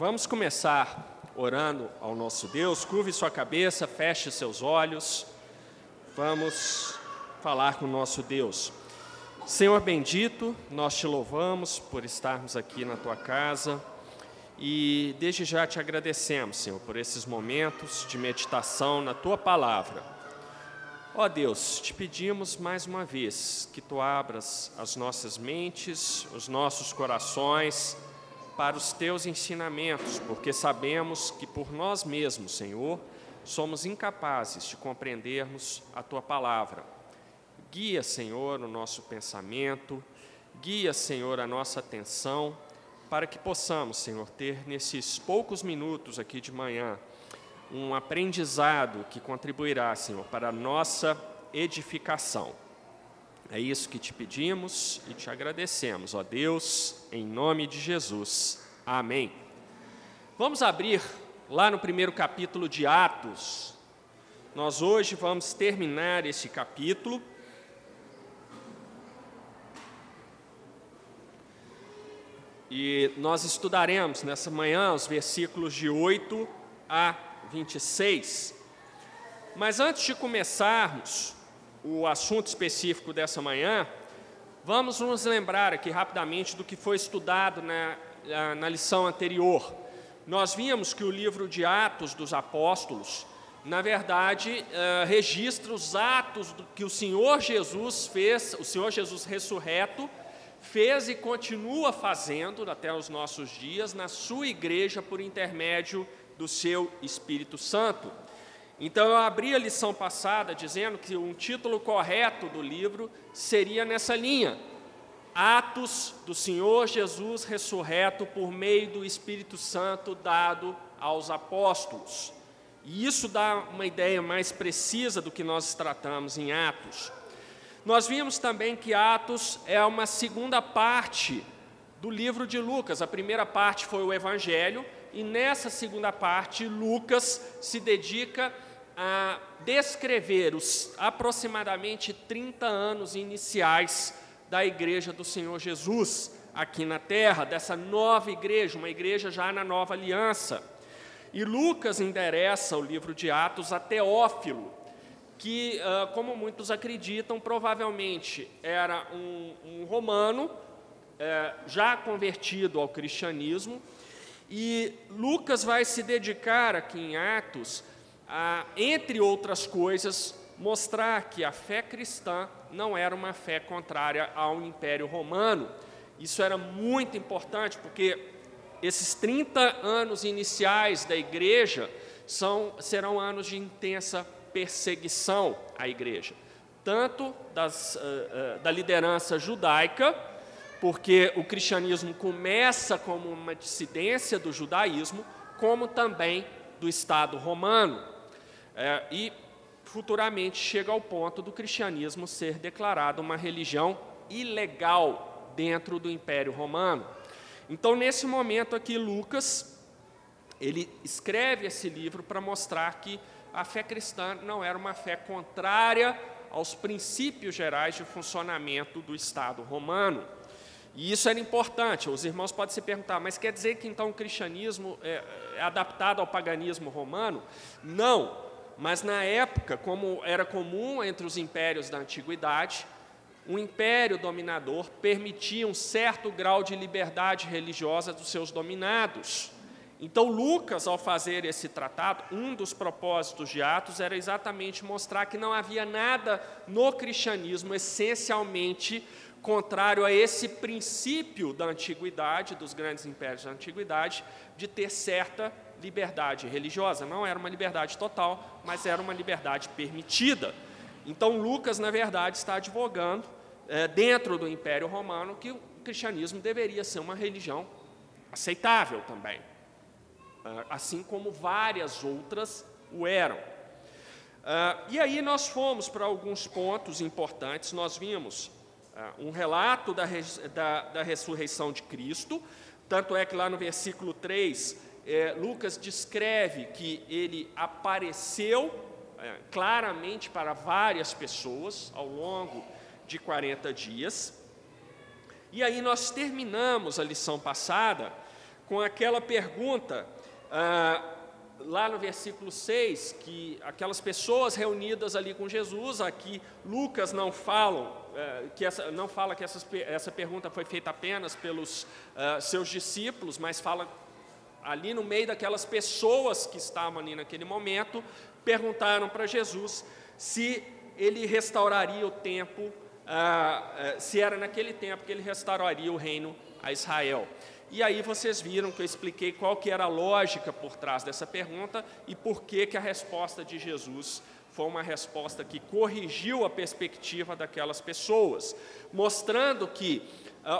Vamos começar orando ao nosso Deus. Curve sua cabeça, feche seus olhos. Vamos falar com o nosso Deus. Senhor bendito, nós te louvamos por estarmos aqui na tua casa e desde já te agradecemos, Senhor, por esses momentos de meditação na tua palavra. Ó Deus, te pedimos mais uma vez que tu abras as nossas mentes, os nossos corações, para os teus ensinamentos, porque sabemos que por nós mesmos, Senhor, somos incapazes de compreendermos a tua palavra. Guia, Senhor, o nosso pensamento, guia, Senhor, a nossa atenção, para que possamos, Senhor, ter nesses poucos minutos aqui de manhã um aprendizado que contribuirá, Senhor, para a nossa edificação. É isso que te pedimos e te agradecemos, ó Deus, em nome de Jesus. Amém. Vamos abrir lá no primeiro capítulo de Atos. Nós hoje vamos terminar esse capítulo. E nós estudaremos nessa manhã os versículos de 8 a 26. Mas antes de começarmos, o assunto específico dessa manhã, vamos nos lembrar aqui rapidamente do que foi estudado na, na lição anterior. Nós vimos que o livro de Atos dos Apóstolos, na verdade, uh, registra os atos que o Senhor Jesus fez, o Senhor Jesus ressurreto, fez e continua fazendo até os nossos dias na sua igreja por intermédio do seu Espírito Santo. Então eu abri a lição passada dizendo que um título correto do livro seria nessa linha: Atos do Senhor Jesus ressurreto por meio do Espírito Santo dado aos apóstolos. E isso dá uma ideia mais precisa do que nós tratamos em Atos. Nós vimos também que Atos é uma segunda parte do livro de Lucas. A primeira parte foi o Evangelho, e nessa segunda parte, Lucas se dedica a descrever os aproximadamente 30 anos iniciais da igreja do Senhor Jesus aqui na terra, dessa nova igreja, uma igreja já na nova aliança. E Lucas endereça o livro de Atos a Teófilo, que, ah, como muitos acreditam, provavelmente era um, um romano eh, já convertido ao cristianismo. E Lucas vai se dedicar aqui em Atos a, entre outras coisas, mostrar que a fé cristã não era uma fé contrária ao Império Romano. Isso era muito importante, porque esses 30 anos iniciais da igreja são, serão anos de intensa perseguição à igreja, tanto das, uh, uh, da liderança judaica, porque o cristianismo começa como uma dissidência do judaísmo, como também do Estado romano. É, e futuramente chega ao ponto do cristianismo ser declarado uma religião ilegal dentro do Império Romano. Então, nesse momento aqui, Lucas, ele escreve esse livro para mostrar que a fé cristã não era uma fé contrária aos princípios gerais de funcionamento do Estado romano. E isso era importante. Os irmãos podem se perguntar, mas quer dizer que então o cristianismo é, é adaptado ao paganismo romano? Não. Mas na época, como era comum entre os impérios da antiguidade, o império dominador permitia um certo grau de liberdade religiosa dos seus dominados. Então, Lucas, ao fazer esse tratado, um dos propósitos de Atos era exatamente mostrar que não havia nada no cristianismo essencialmente contrário a esse princípio da antiguidade, dos grandes impérios da antiguidade, de ter certa liberdade religiosa. Não era uma liberdade total, mas era uma liberdade permitida. Então, Lucas, na verdade, está advogando, é, dentro do Império Romano, que o cristianismo deveria ser uma religião aceitável também, é, assim como várias outras o eram. É, e aí nós fomos para alguns pontos importantes, nós vimos é, um relato da, da, da ressurreição de Cristo, tanto é que lá no versículo 3 é, Lucas descreve que ele apareceu é, claramente para várias pessoas ao longo de 40 dias. E aí nós terminamos a lição passada com aquela pergunta, ah, lá no versículo 6, que aquelas pessoas reunidas ali com Jesus, aqui Lucas não falam, eh, que essa, não fala que essas, essa pergunta foi feita apenas pelos uh, seus discípulos, mas fala ali no meio daquelas pessoas que estavam ali naquele momento, perguntaram para Jesus se ele restauraria o tempo, uh, uh, se era naquele tempo que ele restauraria o reino a Israel. E aí vocês viram que eu expliquei qual que era a lógica por trás dessa pergunta e por que, que a resposta de Jesus foi uma resposta que corrigiu a perspectiva daquelas pessoas, mostrando que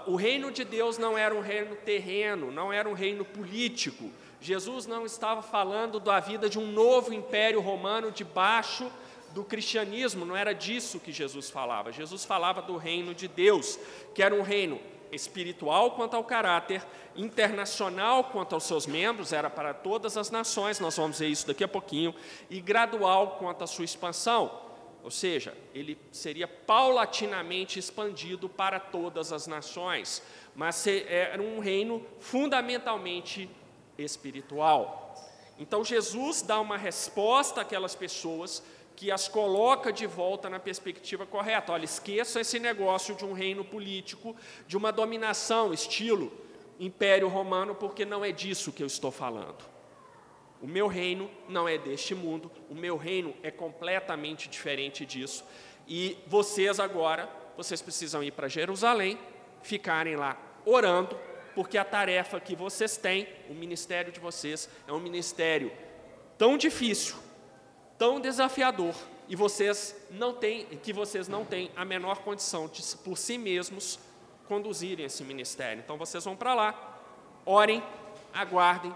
o reino de Deus não era um reino terreno, não era um reino político. Jesus não estava falando da vida de um novo império romano debaixo do cristianismo, não era disso que Jesus falava. Jesus falava do reino de Deus, que era um reino espiritual quanto ao caráter, internacional quanto aos seus membros, era para todas as nações, nós vamos ver isso daqui a pouquinho, e gradual quanto à sua expansão, ou seja, ele seria paulatinamente expandido para todas as nações, mas era um reino fundamentalmente espiritual. Então Jesus dá uma resposta àquelas pessoas que as coloca de volta na perspectiva correta. Olha, esqueça esse negócio de um reino político, de uma dominação, estilo Império Romano, porque não é disso que eu estou falando. O meu reino não é deste mundo, o meu reino é completamente diferente disso. E vocês agora, vocês precisam ir para Jerusalém, ficarem lá orando, porque a tarefa que vocês têm, o ministério de vocês, é um ministério tão difícil, tão desafiador e vocês não têm, que vocês não têm a menor condição de por si mesmos conduzirem esse ministério. Então vocês vão para lá, orem, aguardem,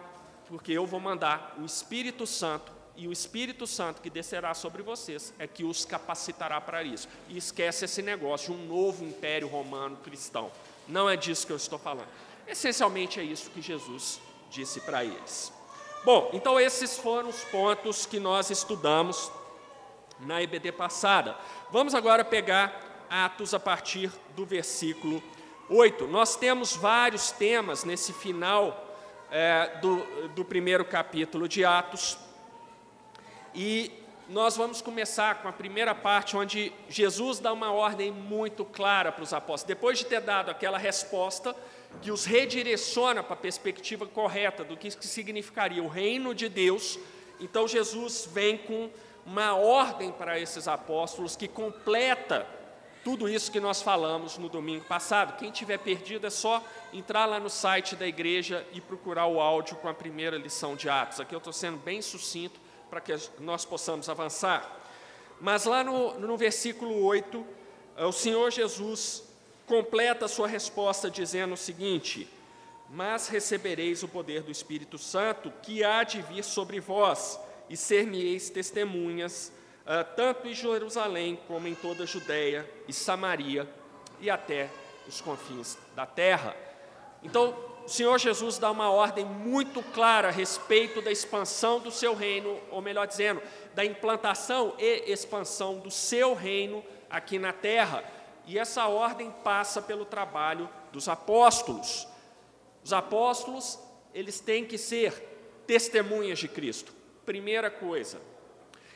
porque eu vou mandar o Espírito Santo e o Espírito Santo que descerá sobre vocês é que os capacitará para isso. E esquece esse negócio um novo império romano cristão. Não é disso que eu estou falando. Essencialmente é isso que Jesus disse para eles. Bom, então esses foram os pontos que nós estudamos na EBD passada. Vamos agora pegar Atos a partir do versículo 8. Nós temos vários temas nesse final é, do, do primeiro capítulo de Atos. E nós vamos começar com a primeira parte, onde Jesus dá uma ordem muito clara para os apóstolos. Depois de ter dado aquela resposta, que os redireciona para a perspectiva correta do que significaria o reino de Deus. Então Jesus vem com uma ordem para esses apóstolos que completa tudo isso que nós falamos no domingo passado. Quem tiver perdido é só entrar lá no site da igreja e procurar o áudio com a primeira lição de Atos. Aqui eu estou sendo bem sucinto para que nós possamos avançar. Mas lá no, no versículo 8, o Senhor Jesus completa a sua resposta dizendo o seguinte: Mas recebereis o poder do Espírito Santo, que há de vir sobre vós, e ser-me-eis testemunhas, tanto em Jerusalém como em toda a Judéia e Samaria e até os confins da terra. Então, o Senhor Jesus dá uma ordem muito clara a respeito da expansão do seu reino, ou melhor dizendo, da implantação e expansão do seu reino aqui na terra. E essa ordem passa pelo trabalho dos apóstolos. Os apóstolos, eles têm que ser testemunhas de Cristo. Primeira coisa.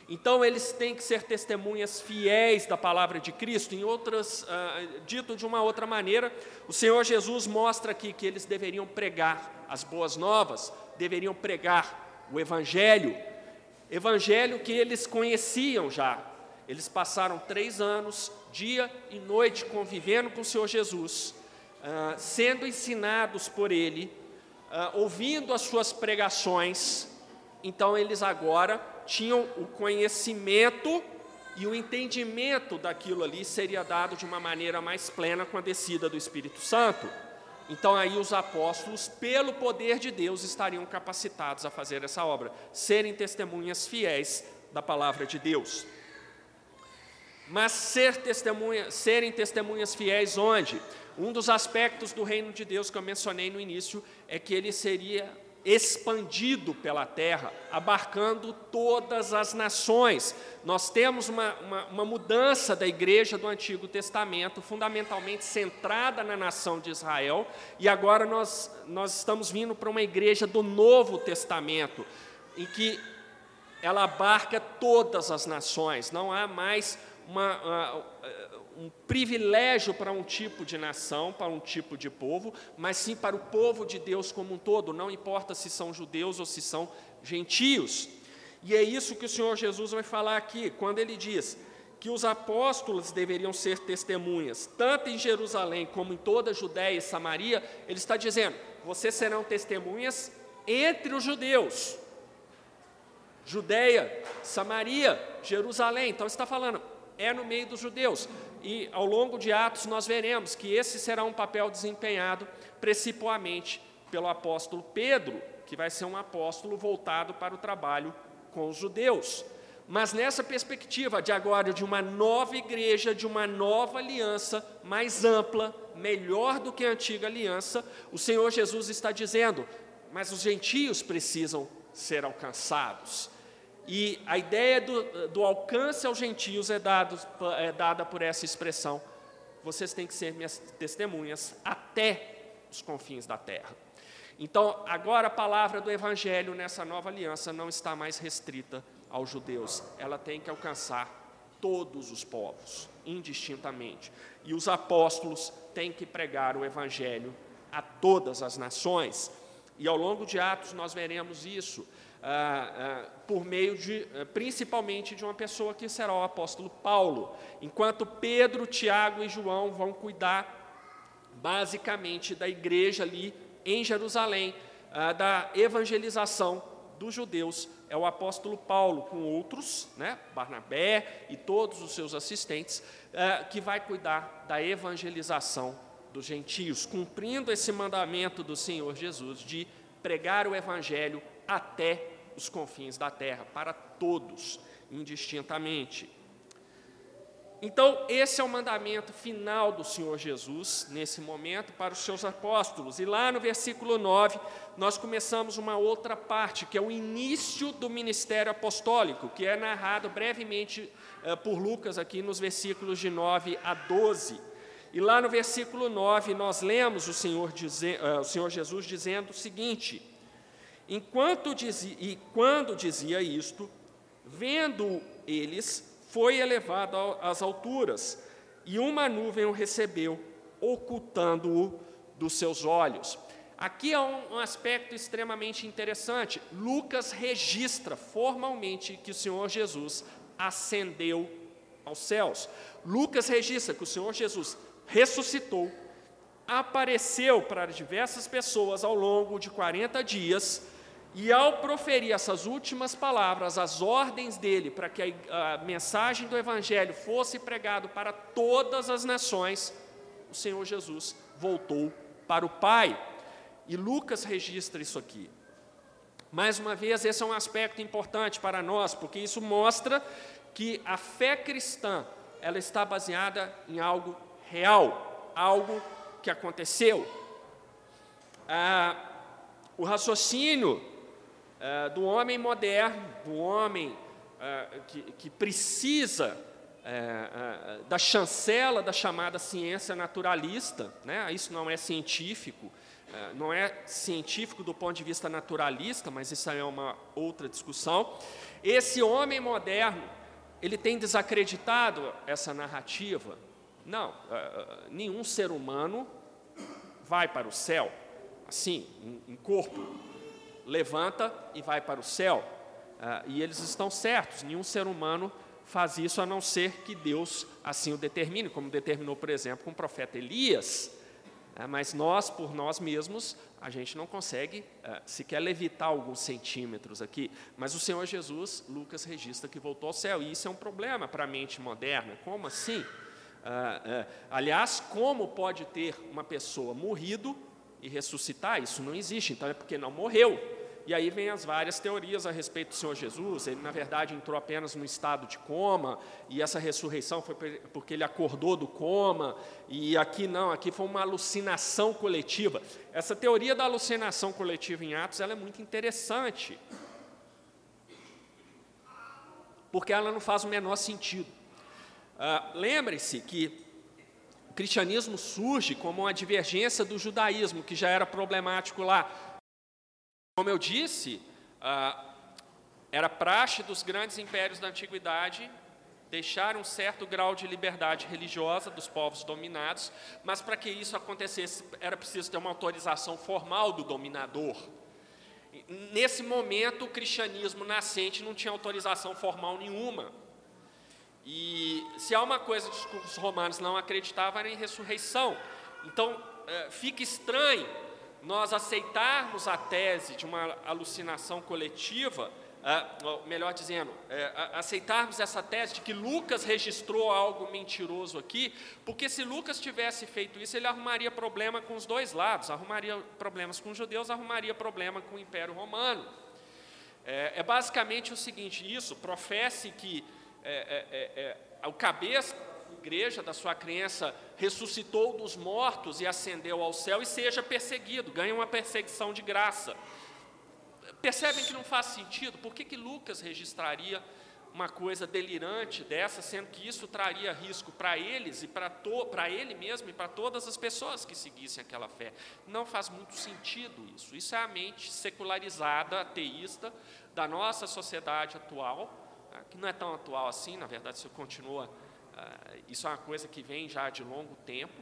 Então, eles têm que ser testemunhas fiéis da palavra de Cristo. Em outras, uh, dito de uma outra maneira, o Senhor Jesus mostra aqui que eles deveriam pregar as boas novas, deveriam pregar o Evangelho, Evangelho que eles conheciam já. Eles passaram três anos dia e noite convivendo com o Senhor Jesus, uh, sendo ensinados por Ele, uh, ouvindo as suas pregações, então eles agora tinham o conhecimento e o entendimento daquilo ali seria dado de uma maneira mais plena com a descida do Espírito Santo. Então aí os apóstolos, pelo poder de Deus, estariam capacitados a fazer essa obra, serem testemunhas fiéis da palavra de Deus. Mas ser testemunha, serem testemunhas fiéis onde? Um dos aspectos do reino de Deus que eu mencionei no início é que ele seria expandido pela terra, abarcando todas as nações. Nós temos uma, uma, uma, mudança da igreja do Antigo Testamento, fundamentalmente centrada na nação de Israel, e agora nós, nós estamos vindo para uma igreja do Novo Testamento, em que ela abarca todas as nações, não há mais uma, um privilégio para um tipo de nação, para um tipo de povo, mas sim para o povo de Deus como um todo, não importa se são judeus ou se são gentios. E é isso que o Senhor Jesus vai falar aqui, quando ele diz que os apóstolos deveriam ser testemunhas, tanto em Jerusalém como em toda a Judéia e Samaria, ele está dizendo: vocês serão testemunhas entre os judeus. Judéia, Samaria, Jerusalém. Então está falando, é no meio dos judeus. E ao longo de Atos nós veremos que esse será um papel desempenhado principalmente pelo apóstolo Pedro, que vai ser um apóstolo voltado para o trabalho com os judeus. Mas nessa perspectiva de agora de uma nova igreja, de uma nova aliança mais ampla, melhor do que a antiga aliança, o Senhor Jesus está dizendo: mas os gentios precisam ser alcançados. E a ideia do, do alcance aos gentios é, dado, é dada por essa expressão: vocês têm que ser minhas testemunhas até os confins da terra. Então, agora a palavra do Evangelho nessa nova aliança não está mais restrita aos judeus, ela tem que alcançar todos os povos, indistintamente. E os apóstolos têm que pregar o Evangelho a todas as nações. E ao longo de Atos nós veremos isso. Ah, ah, por meio de, ah, principalmente de uma pessoa que será o apóstolo Paulo, enquanto Pedro, Tiago e João vão cuidar basicamente da igreja ali em Jerusalém, da evangelização dos judeus, é o apóstolo Paulo com outros, né, Barnabé e todos os seus assistentes, que vai cuidar da evangelização dos gentios, cumprindo esse mandamento do Senhor Jesus de pregar o evangelho até os confins da terra, para todos, indistintamente. Então, esse é o mandamento final do Senhor Jesus, nesse momento, para os seus apóstolos. E lá no versículo 9, nós começamos uma outra parte, que é o início do ministério apostólico, que é narrado brevemente eh, por Lucas, aqui nos versículos de 9 a 12. E lá no versículo 9, nós lemos o Senhor, dizer, uh, o Senhor Jesus dizendo o seguinte: Enquanto dizia, e quando dizia isto, vendo eles, foi elevado às alturas, e uma nuvem o recebeu, ocultando-o dos seus olhos. Aqui há um aspecto extremamente interessante. Lucas registra formalmente que o Senhor Jesus ascendeu aos céus. Lucas registra que o Senhor Jesus ressuscitou, apareceu para diversas pessoas ao longo de 40 dias e ao proferir essas últimas palavras, as ordens dele para que a, a mensagem do Evangelho fosse pregado para todas as nações, o Senhor Jesus voltou para o Pai. E Lucas registra isso aqui. Mais uma vez, esse é um aspecto importante para nós, porque isso mostra que a fé cristã ela está baseada em algo real, algo que aconteceu. Ah, o raciocínio uh, do homem moderno, do homem uh, que, que, precisa uh, da chancela da chamada ciência naturalista, né? isso não é científico, não é científico do ponto de vista naturalista, mas isso é uma outra discussão. Esse homem moderno, ele tem desacreditado essa narrativa. Não, nenhum ser humano vai para o céu, assim, em corpo levanta e vai para o céu. Ah, e eles estão certos, nenhum ser humano faz isso a não ser que Deus assim o determine, como determinou, por exemplo, com o profeta Elias. Ah, mas nós, por nós mesmos, a gente não consegue ah, sequer levitar alguns centímetros aqui. Mas o Senhor Jesus, Lucas registra que voltou ao céu, e isso é um problema para a mente moderna. Como assim? aliás, como pode ter uma pessoa morrido e ressuscitar? Isso não existe, então é porque não morreu. E aí vem as várias teorias a respeito do Senhor Jesus. Ele, na verdade, entrou apenas num estado de coma, e essa ressurreição foi porque ele acordou do coma, e aqui não, aqui foi uma alucinação coletiva. Essa teoria da alucinação coletiva em Atos ela é muito interessante, porque ela não faz o menor sentido. Ah, Lembre-se que o cristianismo surge como uma divergência do judaísmo, que já era problemático lá. Como eu disse, ah, era praxe dos grandes impérios da antiguidade deixar um certo grau de liberdade religiosa dos povos dominados, mas para que isso acontecesse era preciso ter uma autorização formal do dominador. Nesse momento, o cristianismo nascente não tinha autorização formal nenhuma. E se há uma coisa que os romanos não acreditavam era em ressurreição. Então, é, fica estranho nós aceitarmos a tese de uma alucinação coletiva, é, melhor dizendo, é, aceitarmos essa tese de que Lucas registrou algo mentiroso aqui, porque se Lucas tivesse feito isso, ele arrumaria problema com os dois lados, arrumaria problemas com os judeus, arrumaria problema com o Império Romano. É, é basicamente o seguinte: isso, professe que é, é, é, o cabeça igreja, da sua crença, ressuscitou dos mortos e ascendeu ao céu e seja perseguido, ganha uma perseguição de graça. Percebem que não faz sentido? Por que, que Lucas registraria uma coisa delirante dessa, sendo que isso traria risco para eles e para ele mesmo e para todas as pessoas que seguissem aquela fé? Não faz muito sentido isso. Isso é a mente secularizada, ateísta, da nossa sociedade atual, ah, que não é tão atual assim, na verdade, isso continua, isso é uma coisa que vem já de longo tempo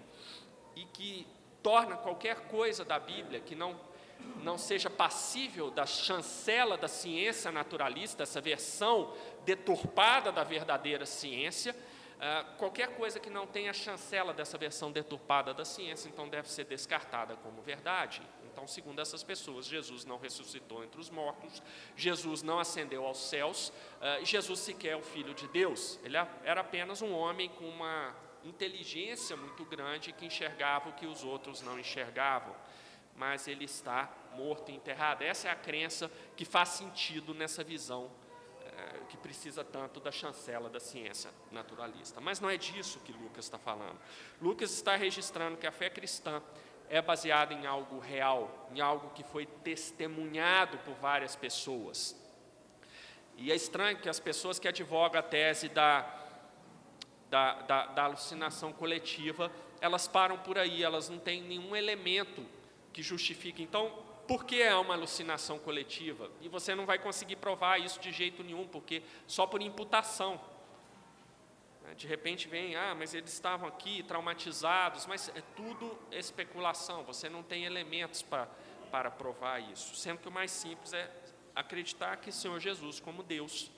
e que torna qualquer coisa da Bíblia que não não seja passível da chancela da ciência naturalista, essa versão deturpada da verdadeira ciência, Uh, qualquer coisa que não tenha chancela dessa versão deturpada da ciência, então deve ser descartada como verdade. Então, segundo essas pessoas, Jesus não ressuscitou entre os mortos, Jesus não ascendeu aos céus, uh, Jesus sequer é o Filho de Deus. Ele era apenas um homem com uma inteligência muito grande que enxergava o que os outros não enxergavam. Mas ele está morto e enterrado. Essa é a crença que faz sentido nessa visão eh, que precisa tanto da chancela da ciência naturalista. Mas não é disso que Lucas está falando. Lucas está registrando que a fé cristã é baseada em algo real, em algo que foi testemunhado por várias pessoas. E é estranho que as pessoas que advogam a tese da, da, da, da alucinação coletiva, elas param por aí, elas não têm nenhum elemento que justifique. Então, por que é uma alucinação coletiva? E você não vai conseguir provar isso de jeito nenhum, porque só por imputação. Né? De repente vem, ah, mas eles estavam aqui traumatizados, mas é tudo especulação, você não tem elementos para, para provar isso. Sendo que o mais simples é acreditar que o Senhor Jesus, como Deus,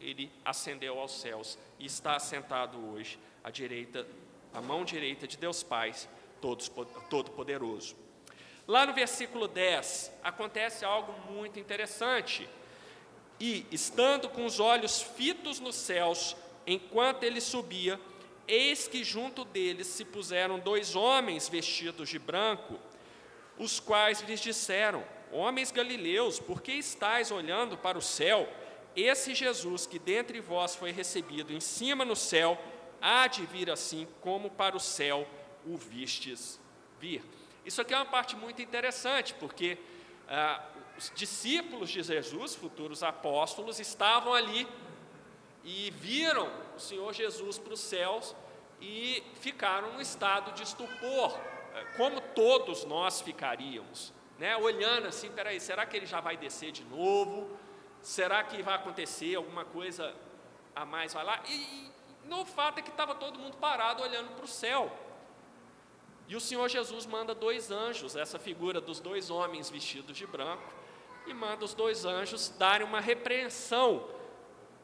ele ascendeu aos céus e está assentado hoje à direita, à mão direita de Deus Pai, Todo-Poderoso. Lá no versículo 10, acontece algo muito interessante. E, estando com os olhos fitos nos céus, enquanto ele subia, eis que junto deles se puseram dois homens vestidos de branco, os quais lhes disseram: Homens galileus, por que estáis olhando para o céu? Esse Jesus que dentre vós foi recebido em cima no céu, há de vir assim como para o céu o vistes vir. Isso aqui é uma parte muito interessante, porque ah, os discípulos de Jesus, futuros apóstolos, estavam ali e viram o Senhor Jesus para os céus e ficaram num estado de estupor, eh, como todos nós ficaríamos, né? olhando assim: peraí, será que ele já vai descer de novo? Será que vai acontecer alguma coisa a mais? Vai lá? E, e no fato é que estava todo mundo parado olhando para o céu. E o Senhor Jesus manda dois anjos, essa figura dos dois homens vestidos de branco, e manda os dois anjos darem uma repreensão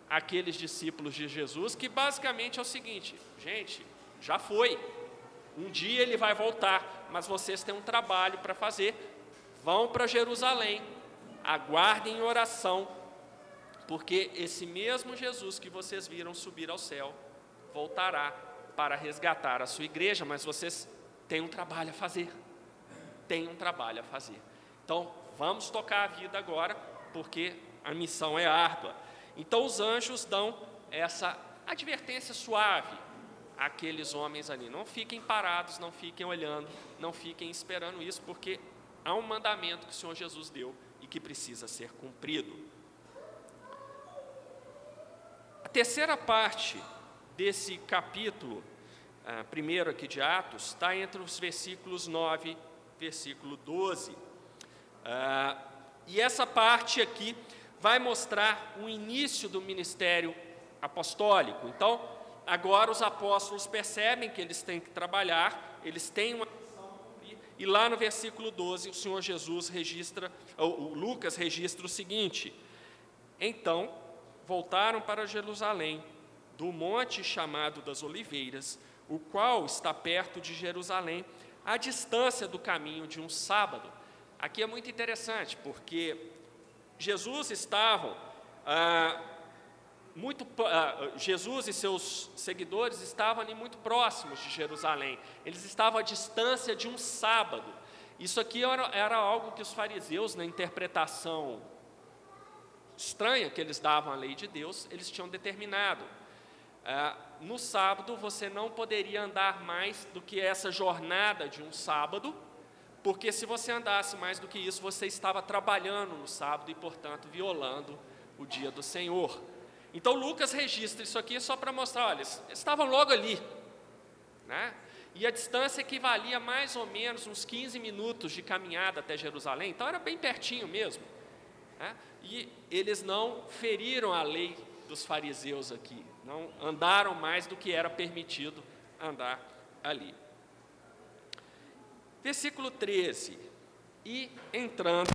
aqueles discípulos de Jesus, que basicamente é o seguinte: gente, já foi, um dia ele vai voltar, mas vocês têm um trabalho para fazer. Vão para Jerusalém, aguardem em oração, porque esse mesmo Jesus que vocês viram subir ao céu voltará para resgatar a sua igreja, mas vocês têm um trabalho a fazer. Tem um trabalho a fazer. Então, vamos tocar a vida agora, porque a missão é árdua. Então os anjos dão essa advertência suave àqueles homens ali. Não fiquem parados, não fiquem olhando, não fiquem esperando isso, porque há um mandamento que o Senhor Jesus deu e que precisa ser cumprido. A terceira parte desse capítulo, primeiro aqui de Atos, está entre os versículos 9 versículo 12. Ah, e essa parte aqui vai mostrar o início do ministério apostólico. Então, agora os apóstolos percebem que eles têm que trabalhar, eles têm uma e lá no versículo 12, o Senhor Jesus registra, ou Lucas registra o seguinte: Então voltaram para Jerusalém, do monte chamado das Oliveiras, o qual está perto de Jerusalém, à distância do caminho de um sábado. Aqui é muito interessante, porque Jesus estavam ah, muito ah, Jesus e seus seguidores estavam ali muito próximos de Jerusalém. Eles estavam à distância de um sábado. Isso aqui era, era algo que os fariseus, na interpretação estranha que eles davam à lei de Deus, eles tinham determinado. Ah, no sábado você não poderia andar mais do que essa jornada de um sábado, porque se você andasse mais do que isso, você estava trabalhando no sábado e, portanto, violando o dia do Senhor. Então Lucas registra isso aqui só para mostrar, olha, eles estavam logo ali, né? E a distância equivalia mais ou menos uns 15 minutos de caminhada até Jerusalém, então era bem pertinho mesmo. Né? E eles não feriram a lei dos fariseus aqui, não andaram mais do que era permitido andar ali. Versículo 13: E entrando,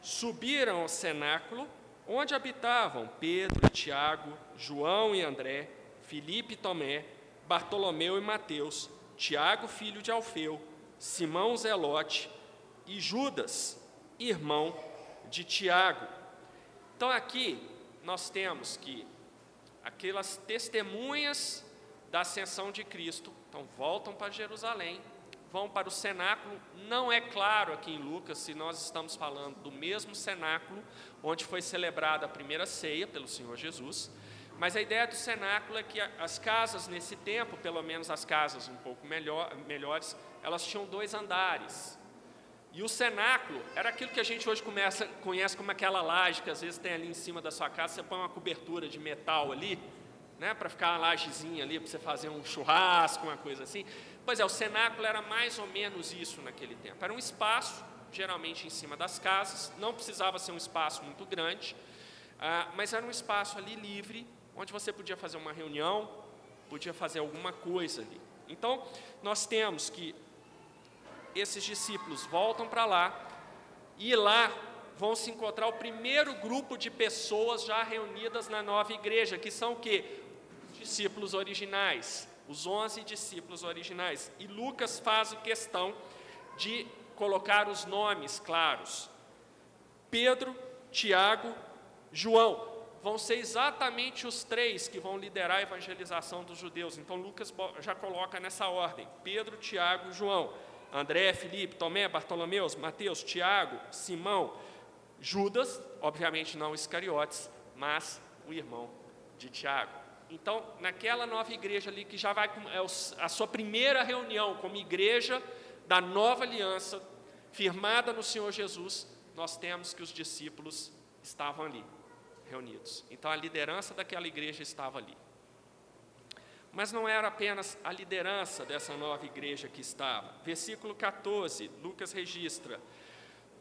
subiram ao cenáculo, onde habitavam Pedro e Tiago, João e André, Filipe e Tomé, Bartolomeu e Mateus, Tiago, filho de Alfeu, Simão Zelote e Judas, irmão de Tiago. Então aqui nós temos que aquelas testemunhas da ascensão de Cristo, então voltam para Jerusalém, vão para o cenáculo. Não é claro aqui em Lucas se nós estamos falando do mesmo cenáculo onde foi celebrada a primeira ceia pelo Senhor Jesus, mas a ideia do cenáculo é que as casas nesse tempo, pelo menos as casas um pouco melhor, melhores, elas tinham dois andares. E o cenáculo era aquilo que a gente hoje começa, conhece como aquela laje que às vezes tem ali em cima da sua casa, você põe uma cobertura de metal ali, né, para ficar uma lajezinha ali, para você fazer um churrasco, uma coisa assim. Pois é, o cenáculo era mais ou menos isso naquele tempo. Era um espaço, geralmente em cima das casas, não precisava ser um espaço muito grande, ah, mas era um espaço ali livre, onde você podia fazer uma reunião, podia fazer alguma coisa ali. Então, nós temos que esses discípulos voltam para lá e lá vão se encontrar o primeiro grupo de pessoas já reunidas na nova igreja, que são o quê? Discípulos originais, os onze discípulos originais. E Lucas faz questão de colocar os nomes claros. Pedro, Tiago, João. Vão ser exatamente os três que vão liderar a evangelização dos judeus. Então Lucas já coloca nessa ordem: Pedro, Tiago João. André, Felipe, Tomé, Bartolomeu, Mateus, Tiago, Simão, Judas, obviamente não Iscariotes, mas o irmão de Tiago. Então, naquela nova igreja ali, que já vai é a sua primeira reunião como igreja da nova aliança, firmada no Senhor Jesus, nós temos que os discípulos estavam ali, reunidos. Então, a liderança daquela igreja estava ali. Mas não era apenas a liderança dessa nova igreja que estava. Versículo 14, Lucas registra: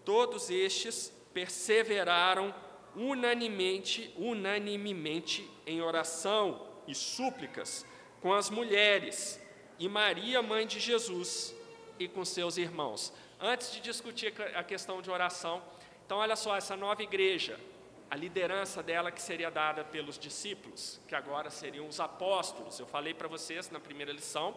Todos estes perseveraram unanimemente, unanimemente em oração e súplicas com as mulheres e Maria, mãe de Jesus, e com seus irmãos. Antes de discutir a questão de oração, então olha só, essa nova igreja, a liderança dela que seria dada pelos discípulos, que agora seriam os apóstolos. Eu falei para vocês na primeira lição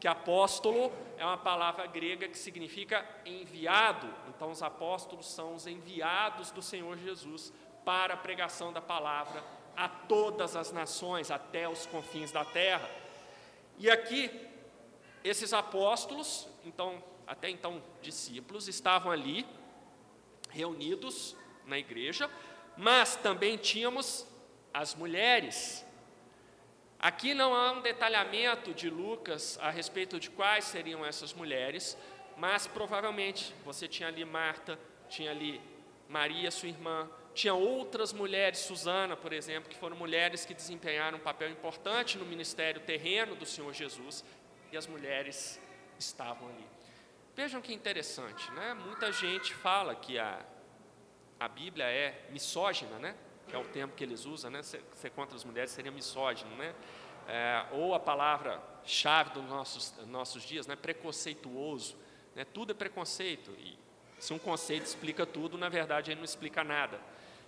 que apóstolo é uma palavra grega que significa enviado. Então, os apóstolos são os enviados do Senhor Jesus para a pregação da palavra a todas as nações, até os confins da terra. E aqui, esses apóstolos, então, até então discípulos, estavam ali reunidos na igreja, mas também tínhamos as mulheres. Aqui não há um detalhamento de Lucas a respeito de quais seriam essas mulheres, mas provavelmente você tinha ali Marta, tinha ali Maria, sua irmã, tinha outras mulheres, Susana, por exemplo, que foram mulheres que desempenharam um papel importante no ministério terreno do Senhor Jesus, e as mulheres estavam ali. Vejam que interessante, né? Muita gente fala que a, a Bíblia é misógina, né? Que é o termo que eles usam, né? Ser, ser contra as mulheres seria misógino, né? É, ou a palavra-chave dos nossos, nossos dias, né? Preconceituoso. Né? Tudo é preconceito. E se um conceito explica tudo, na verdade ele não explica nada.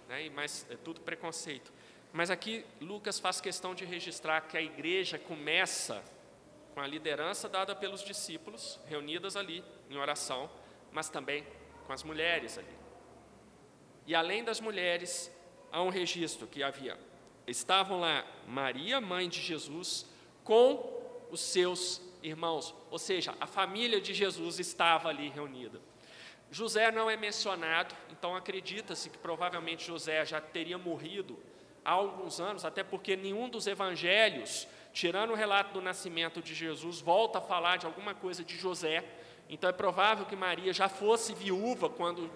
Né? Mas é tudo preconceito. Mas aqui Lucas faz questão de registrar que a igreja começa com a liderança dada pelos discípulos, reunidas ali em oração, mas também com as mulheres ali. E além das mulheres, há um registro que havia. Estavam lá Maria, mãe de Jesus, com os seus irmãos, ou seja, a família de Jesus estava ali reunida. José não é mencionado, então acredita-se que provavelmente José já teria morrido há alguns anos, até porque nenhum dos evangelhos, tirando o relato do nascimento de Jesus, volta a falar de alguma coisa de José. Então é provável que Maria já fosse viúva quando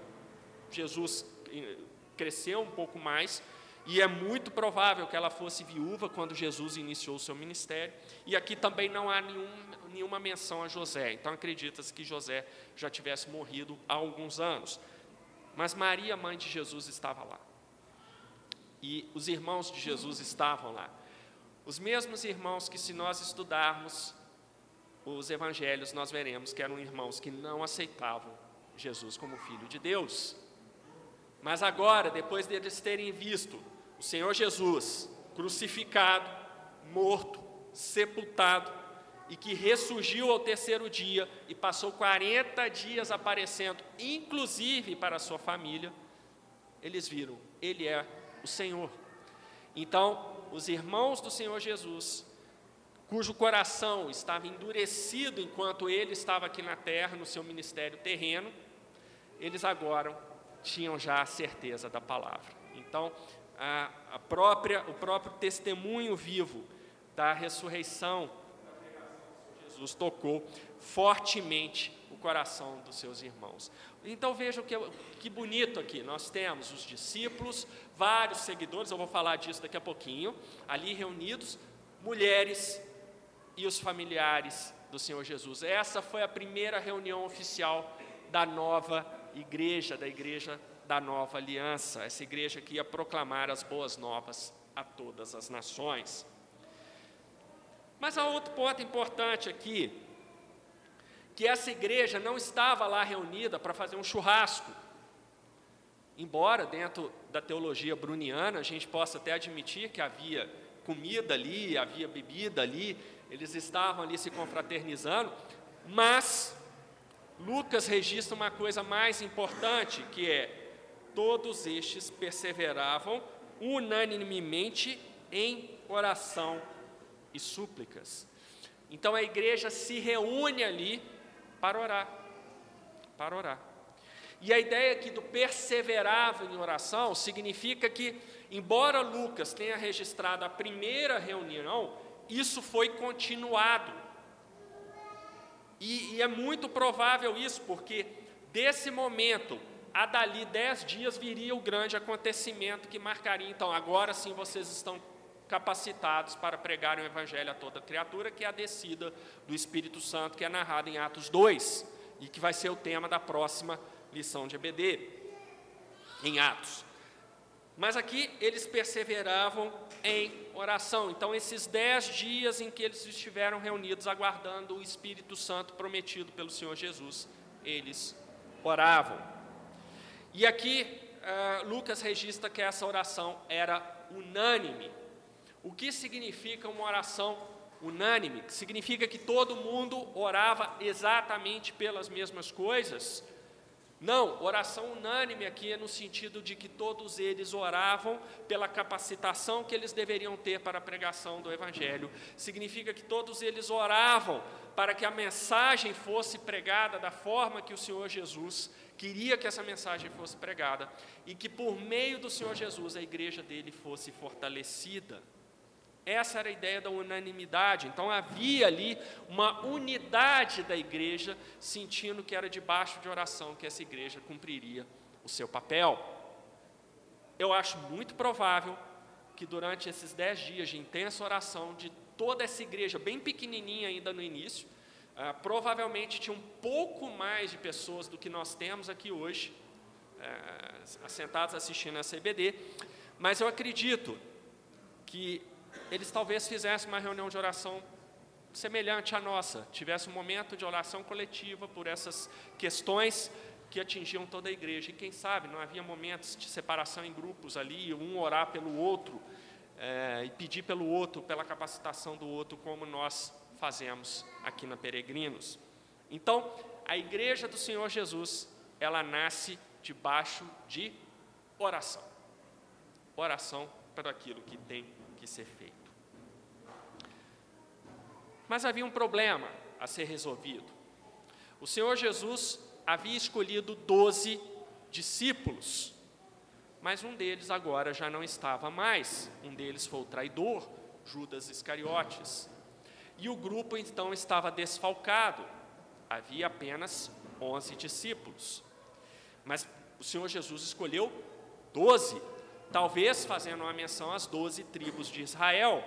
Jesus eh, cresceu um pouco mais, e é muito provável que ela fosse viúva quando Jesus iniciou o seu ministério. E aqui também não há nenhum, nenhuma menção a José, então acredita-se que José já tivesse morrido há alguns anos. Mas Maria, mãe de Jesus, estava lá. E os irmãos de Jesus estavam lá. Os mesmos irmãos que, se nós estudarmos os evangelhos, nós veremos que eram irmãos que não aceitavam Jesus como filho de Deus. Mas agora, depois deles terem visto o Senhor Jesus crucificado, morto, sepultado e que ressurgiu ao terceiro dia e passou 40 dias aparecendo, inclusive para a sua família, eles viram, ele é o Senhor. Então, os irmãos do Senhor Jesus, cujo coração estava endurecido enquanto ele estava aqui na terra, no seu ministério terreno, eles agora tinham já a certeza da palavra. Então, a, a própria, o próprio testemunho vivo da ressurreição, Jesus tocou fortemente o coração dos seus irmãos. Então vejam que, que bonito aqui, nós temos os discípulos, vários seguidores, eu vou falar disso daqui a pouquinho, ali reunidos, mulheres e os familiares do Senhor Jesus. Essa foi a primeira reunião oficial da nova igreja, da igreja da nova aliança, essa igreja que ia proclamar as boas novas a todas as nações. Mas há outro ponto importante aqui, que essa igreja não estava lá reunida para fazer um churrasco. Embora dentro da teologia bruniana a gente possa até admitir que havia comida ali, havia bebida ali, eles estavam ali se confraternizando, mas Lucas registra uma coisa mais importante, que é: todos estes perseveravam unanimemente em oração e súplicas. Então a igreja se reúne ali para orar, para orar. E a ideia aqui do perseverava em oração significa que, embora Lucas tenha registrado a primeira reunião, isso foi continuado e, e é muito provável isso, porque desse momento a dali dez dias viria o grande acontecimento que marcaria. Então, agora sim vocês estão capacitados para pregar o Evangelho a toda criatura, que é a descida do Espírito Santo, que é narrada em Atos 2, e que vai ser o tema da próxima lição de EBD, em Atos. Mas aqui eles perseveravam em oração. Então, esses dez dias em que eles estiveram reunidos aguardando o Espírito Santo prometido pelo Senhor Jesus, eles oravam. E aqui uh, Lucas registra que essa oração era unânime. O que significa uma oração unânime? Significa que todo mundo orava exatamente pelas mesmas coisas não, oração unânime aqui é no sentido de que todos eles oravam pela capacitação que eles deveriam ter para a pregação do Evangelho. Significa que todos eles oravam para que a mensagem fosse pregada da forma que o Senhor Jesus queria que essa mensagem fosse pregada e que por meio do Senhor Jesus a igreja dele fosse fortalecida. Essa era a ideia da unanimidade. Então havia ali uma unidade da igreja, sentindo que era debaixo de oração que essa igreja cumpriria o seu papel. Eu acho muito provável que durante esses dez dias de intensa oração de toda essa igreja, bem pequenininha ainda no início, ah, provavelmente tinha um pouco mais de pessoas do que nós temos aqui hoje, ah, assentados assistindo a CBD, mas eu acredito que eles talvez fizessem uma reunião de oração semelhante à nossa, tivesse um momento de oração coletiva por essas questões que atingiam toda a igreja. E quem sabe não havia momentos de separação em grupos ali, um orar pelo outro é, e pedir pelo outro, pela capacitação do outro, como nós fazemos aqui na Peregrinos. Então, a igreja do Senhor Jesus, ela nasce debaixo de oração. Oração para aquilo que tem ser feito. Mas havia um problema a ser resolvido. O Senhor Jesus havia escolhido doze discípulos, mas um deles agora já não estava mais. Um deles foi o traidor, Judas Iscariotes. E o grupo então estava desfalcado. Havia apenas onze discípulos. Mas o Senhor Jesus escolheu doze talvez fazendo uma menção às doze tribos de Israel.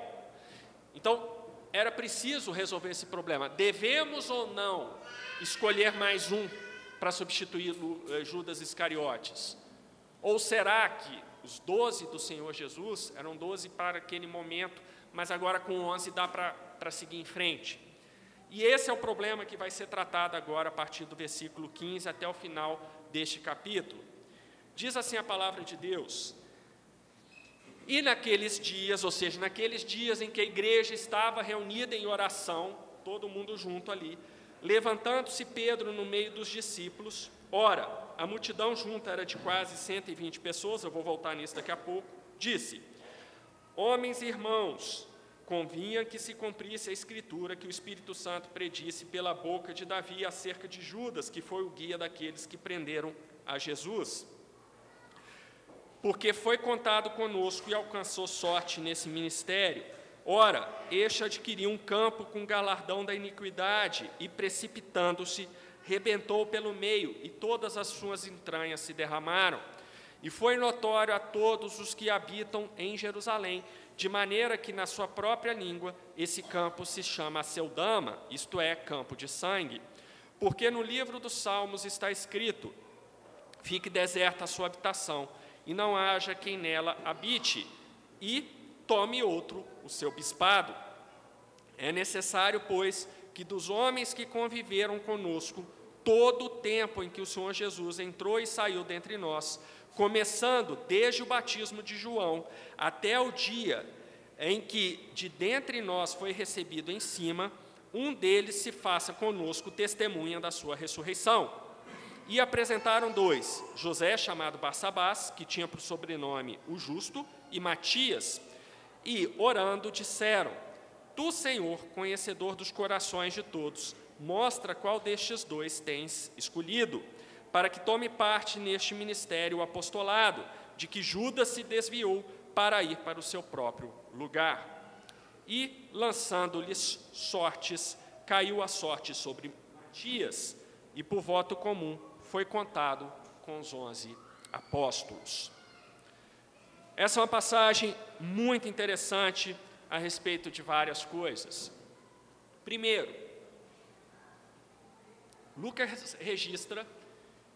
Então, era preciso resolver esse problema. Devemos ou não escolher mais um para substituir eh, Judas Iscariotes? Ou será que os doze do Senhor Jesus eram doze para aquele momento, mas agora com onze dá para seguir em frente? E esse é o problema que vai ser tratado agora a partir do versículo 15 até o final deste capítulo. Diz assim a palavra de Deus: e naqueles dias, ou seja, naqueles dias em que a igreja estava reunida em oração, todo mundo junto ali, levantando-se Pedro no meio dos discípulos, ora, a multidão junta era de quase 120 pessoas, eu vou voltar nisso daqui a pouco, disse: Homens e irmãos, convinha que se cumprisse a escritura que o Espírito Santo predisse pela boca de Davi acerca de Judas, que foi o guia daqueles que prenderam a Jesus porque foi contado conosco e alcançou sorte nesse ministério. Ora, este adquiriu um campo com galardão da iniquidade e, precipitando-se, rebentou pelo meio e todas as suas entranhas se derramaram. E foi notório a todos os que habitam em Jerusalém, de maneira que na sua própria língua esse campo se chama Seudama, isto é, campo de sangue. Porque no livro dos Salmos está escrito: Fique deserta a sua habitação e não haja quem nela habite, e tome outro o seu bispado. É necessário, pois, que dos homens que conviveram conosco, todo o tempo em que o Senhor Jesus entrou e saiu dentre nós, começando desde o batismo de João até o dia em que de dentre nós foi recebido em cima, um deles se faça conosco testemunha da sua ressurreição. E apresentaram dois: José, chamado Barsabás, que tinha por sobrenome o Justo, e Matias. E, orando, disseram: Tu, Senhor, conhecedor dos corações de todos, mostra qual destes dois tens escolhido, para que tome parte neste ministério apostolado, de que Judas se desviou para ir para o seu próprio lugar. E, lançando-lhes sortes, caiu a sorte sobre Matias, e por voto comum foi contado com os onze apóstolos. Essa é uma passagem muito interessante a respeito de várias coisas. Primeiro, Lucas registra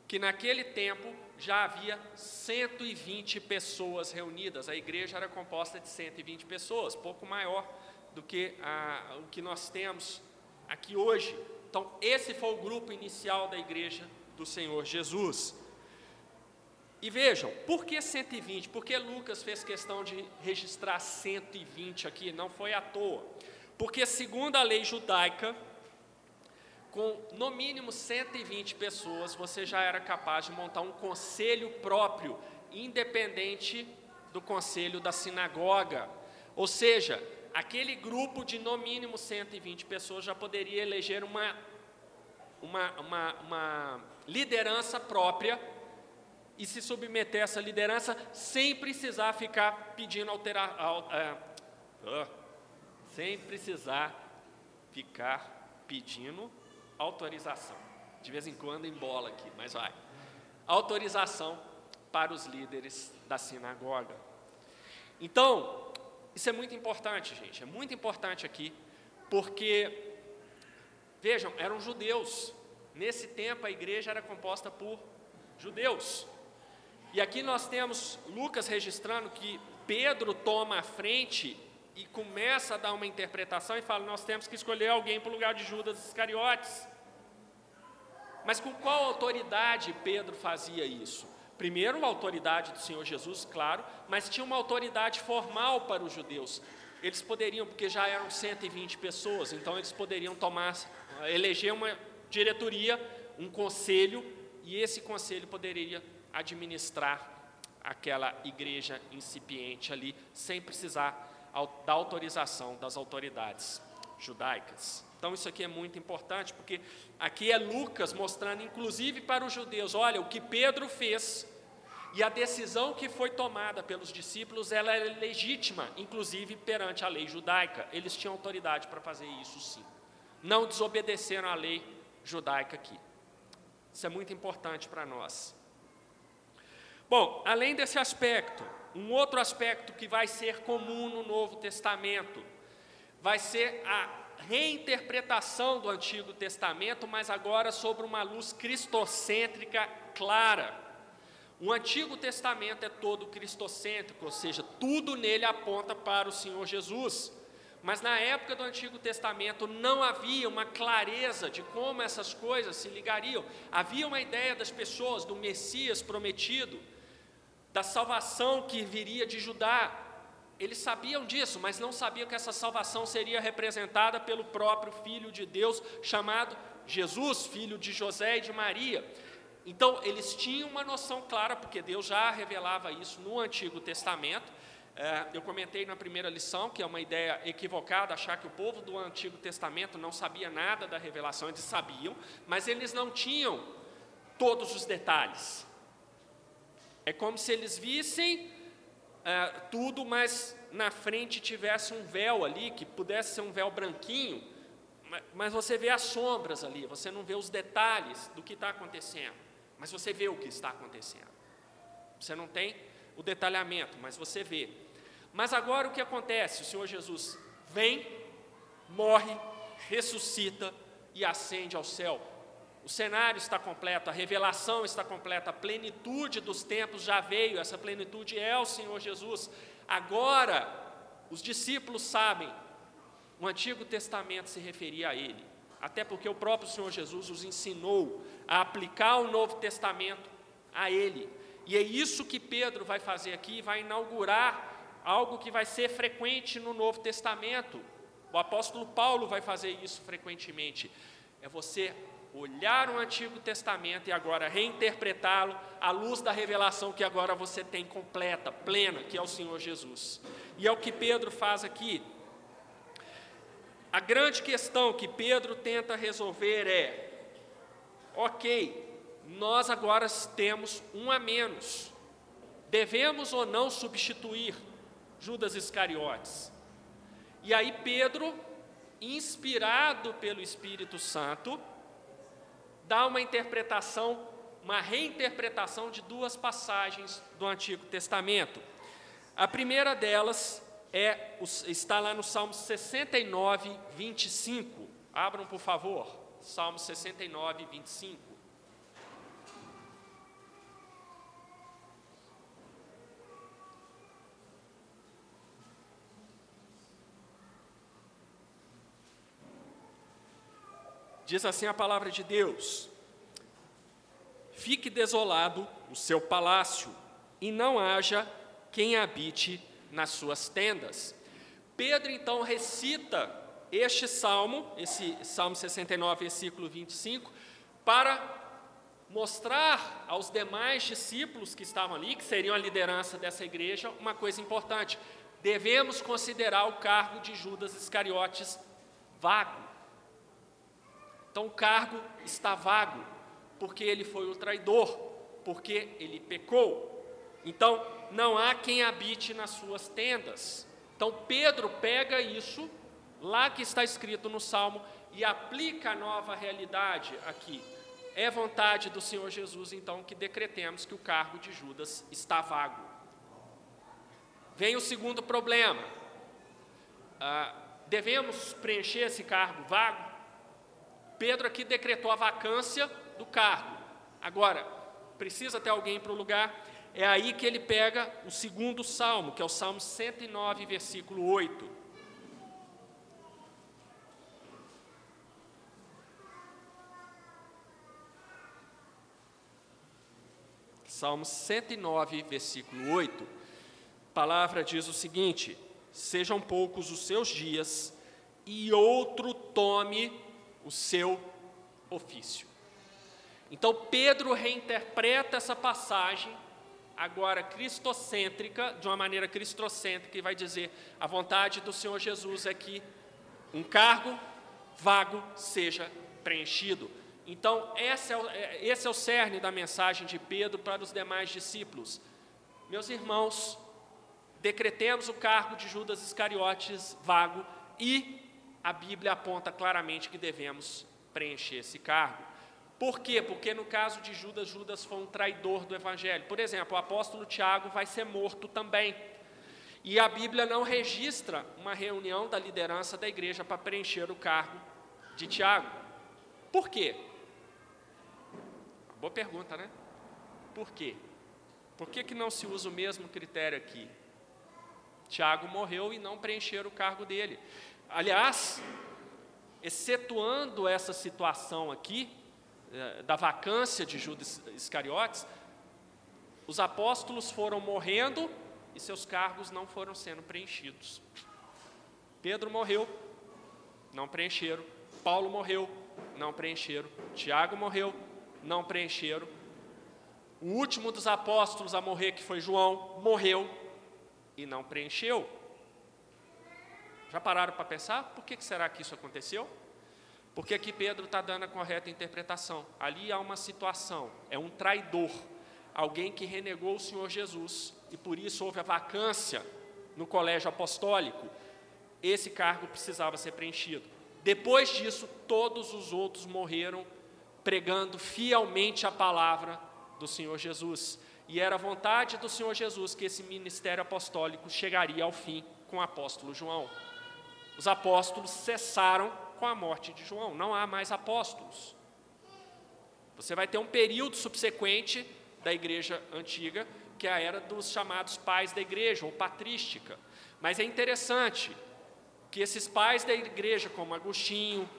que naquele tempo já havia 120 pessoas reunidas. A igreja era composta de 120 pessoas, pouco maior do que a, o que nós temos aqui hoje. Então, esse foi o grupo inicial da igreja do Senhor Jesus. E vejam, por que 120? Porque Lucas fez questão de registrar 120 aqui, não foi à toa. Porque, segundo a lei judaica, com no mínimo 120 pessoas, você já era capaz de montar um conselho próprio, independente do conselho da sinagoga. Ou seja, aquele grupo de no mínimo 120 pessoas já poderia eleger uma uma, uma, uma liderança própria e se submeter a essa liderança sem precisar ficar pedindo alterar, uh, sem precisar ficar pedindo autorização. De vez em quando embola aqui, mas vai. Autorização para os líderes da sinagoga. Então, isso é muito importante, gente, é muito importante aqui, porque, vejam, eram judeus. Nesse tempo a igreja era composta por judeus. E aqui nós temos Lucas registrando que Pedro toma a frente e começa a dar uma interpretação e fala: Nós temos que escolher alguém para o lugar de Judas Iscariotes. Mas com qual autoridade Pedro fazia isso? Primeiro, a autoridade do Senhor Jesus, claro, mas tinha uma autoridade formal para os judeus. Eles poderiam, porque já eram 120 pessoas, então eles poderiam tomar, eleger uma diretoria, um conselho, e esse conselho poderia administrar aquela igreja incipiente ali, sem precisar da autorização das autoridades judaicas. Então, isso aqui é muito importante, porque aqui é Lucas mostrando, inclusive para os judeus, olha, o que Pedro fez e a decisão que foi tomada pelos discípulos, ela é legítima, inclusive perante a lei judaica. Eles tinham autoridade para fazer isso sim. Não desobedeceram à lei judaica aqui. Isso é muito importante para nós. Bom, além desse aspecto, um outro aspecto que vai ser comum no Novo Testamento vai ser a reinterpretação do Antigo Testamento, mas agora sobre uma luz cristocêntrica clara. O Antigo Testamento é todo cristocêntrico, ou seja, tudo nele aponta para o Senhor Jesus. Mas na época do Antigo Testamento não havia uma clareza de como essas coisas se ligariam. Havia uma ideia das pessoas do Messias prometido, da salvação que viria de Judá. Eles sabiam disso, mas não sabiam que essa salvação seria representada pelo próprio Filho de Deus, chamado Jesus, filho de José e de Maria. Então, eles tinham uma noção clara, porque Deus já revelava isso no Antigo Testamento. É, eu comentei na primeira lição que é uma ideia equivocada achar que o povo do Antigo Testamento não sabia nada da revelação, eles sabiam, mas eles não tinham todos os detalhes. É como se eles vissem é, tudo, mas na frente tivesse um véu ali, que pudesse ser um véu branquinho, mas você vê as sombras ali, você não vê os detalhes do que está acontecendo, mas você vê o que está acontecendo. Você não tem o detalhamento, mas você vê. Mas agora o que acontece? O Senhor Jesus vem, morre, ressuscita e ascende ao céu o cenário está completo, a revelação está completa, a plenitude dos tempos já veio, essa plenitude é o Senhor Jesus. Agora, os discípulos sabem, o Antigo Testamento se referia a Ele, até porque o próprio Senhor Jesus os ensinou a aplicar o Novo Testamento a Ele. E é isso que Pedro vai fazer aqui, vai inaugurar algo que vai ser frequente no Novo Testamento. O apóstolo Paulo vai fazer isso frequentemente. É você olhar o Antigo Testamento e agora reinterpretá-lo à luz da revelação que agora você tem completa, plena, que é o Senhor Jesus. E é o que Pedro faz aqui. A grande questão que Pedro tenta resolver é: ok, nós agora temos um a menos, devemos ou não substituir Judas Iscariotes? E aí Pedro, inspirado pelo Espírito Santo, dá uma interpretação, uma reinterpretação de duas passagens do Antigo Testamento. A primeira delas é, está lá no Salmo 69, 25. Abram, por favor, Salmo 69, 25. Diz assim a palavra de Deus: Fique desolado o seu palácio, e não haja quem habite nas suas tendas. Pedro então recita este salmo, esse Salmo 69, versículo 25, para mostrar aos demais discípulos que estavam ali, que seriam a liderança dessa igreja, uma coisa importante: devemos considerar o cargo de Judas Iscariotes vago. Então o cargo está vago, porque ele foi o traidor, porque ele pecou. Então não há quem habite nas suas tendas. Então Pedro pega isso, lá que está escrito no Salmo, e aplica a nova realidade aqui. É vontade do Senhor Jesus, então, que decretemos que o cargo de Judas está vago. Vem o segundo problema. Ah, devemos preencher esse cargo vago? Pedro aqui decretou a vacância do cargo. Agora, precisa ter alguém para o lugar? É aí que ele pega o segundo salmo, que é o Salmo 109, versículo 8. Salmo 109, versículo 8. A palavra diz o seguinte: Sejam poucos os seus dias, e outro tome o seu ofício. Então Pedro reinterpreta essa passagem agora cristocêntrica, de uma maneira cristocêntrica, e vai dizer: a vontade do Senhor Jesus é que um cargo vago seja preenchido. Então, esse é, o, é, esse é o cerne da mensagem de Pedro para os demais discípulos. Meus irmãos, decretemos o cargo de Judas Iscariotes vago e a Bíblia aponta claramente que devemos preencher esse cargo. Por quê? Porque no caso de Judas, Judas foi um traidor do Evangelho. Por exemplo, o apóstolo Tiago vai ser morto também. E a Bíblia não registra uma reunião da liderança da igreja para preencher o cargo de Tiago. Por quê? Boa pergunta, né? Por quê? Por que, que não se usa o mesmo critério aqui? Tiago morreu e não preencheram o cargo dele. Aliás, excetuando essa situação aqui, eh, da vacância de Judas Iscariotes, os apóstolos foram morrendo e seus cargos não foram sendo preenchidos. Pedro morreu, não preencheram. Paulo morreu, não preencheram. Tiago morreu, não preencheram. O último dos apóstolos a morrer, que foi João, morreu e não preencheu. Já pararam para pensar? Por que será que isso aconteceu? Porque aqui Pedro está dando a correta interpretação. Ali há uma situação, é um traidor, alguém que renegou o Senhor Jesus e por isso houve a vacância no colégio apostólico. Esse cargo precisava ser preenchido. Depois disso, todos os outros morreram pregando fielmente a palavra do Senhor Jesus. E era vontade do Senhor Jesus que esse ministério apostólico chegaria ao fim com o apóstolo João. Os apóstolos cessaram com a morte de João, não há mais apóstolos. Você vai ter um período subsequente da igreja antiga, que é a era dos chamados pais da igreja, ou patrística. Mas é interessante que esses pais da igreja, como Agostinho,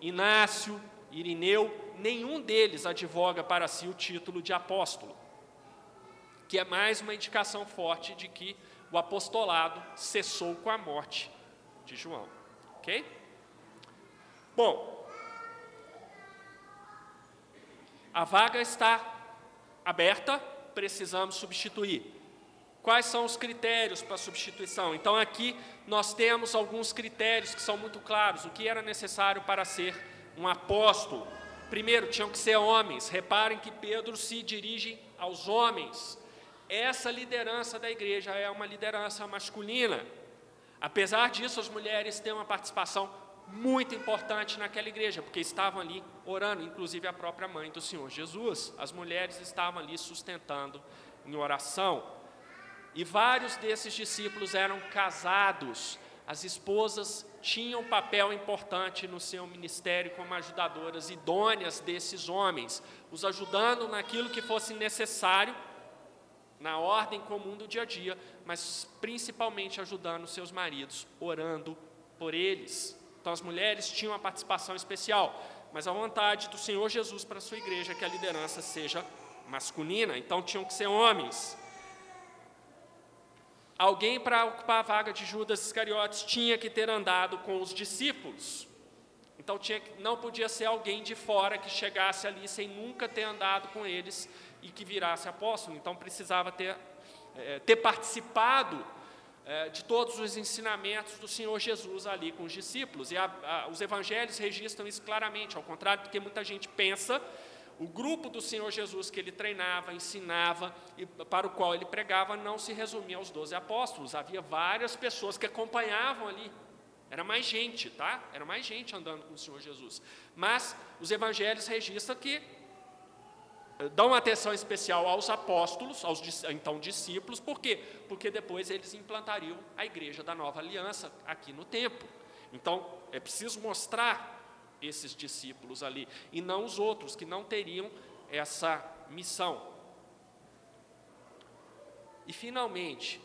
Inácio, Irineu, nenhum deles advoga para si o título de apóstolo, que é mais uma indicação forte de que o apostolado cessou com a morte de João. Ok? Bom, a vaga está aberta, precisamos substituir. Quais são os critérios para substituição? Então, aqui nós temos alguns critérios que são muito claros. O que era necessário para ser um apóstolo? Primeiro, tinham que ser homens. Reparem que Pedro se dirige aos homens. Essa liderança da igreja é uma liderança masculina. Apesar disso, as mulheres têm uma participação muito importante naquela igreja, porque estavam ali orando, inclusive a própria mãe do Senhor Jesus. As mulheres estavam ali sustentando em oração. E vários desses discípulos eram casados. As esposas tinham um papel importante no seu ministério como ajudadoras idôneas desses homens, os ajudando naquilo que fosse necessário na ordem comum do dia a dia, mas principalmente ajudando seus maridos, orando por eles. Então as mulheres tinham uma participação especial, mas a vontade do Senhor Jesus para a sua igreja é que a liderança seja masculina, então tinham que ser homens. Alguém para ocupar a vaga de Judas Iscariotes tinha que ter andado com os discípulos. Então tinha, não podia ser alguém de fora que chegasse ali sem nunca ter andado com eles e que virasse apóstolo. Então precisava ter, é, ter participado é, de todos os ensinamentos do Senhor Jesus ali com os discípulos. E a, a, os evangelhos registram isso claramente, ao contrário do que muita gente pensa, o grupo do Senhor Jesus que ele treinava, ensinava e para o qual ele pregava não se resumia aos doze apóstolos. Havia várias pessoas que acompanhavam ali. Era mais gente, tá? Era mais gente andando com o Senhor Jesus. Mas os evangelhos registram que eh, dão atenção especial aos apóstolos, aos então discípulos, por quê? Porque depois eles implantariam a igreja da nova aliança aqui no tempo. Então, é preciso mostrar esses discípulos ali, e não os outros que não teriam essa missão. E finalmente,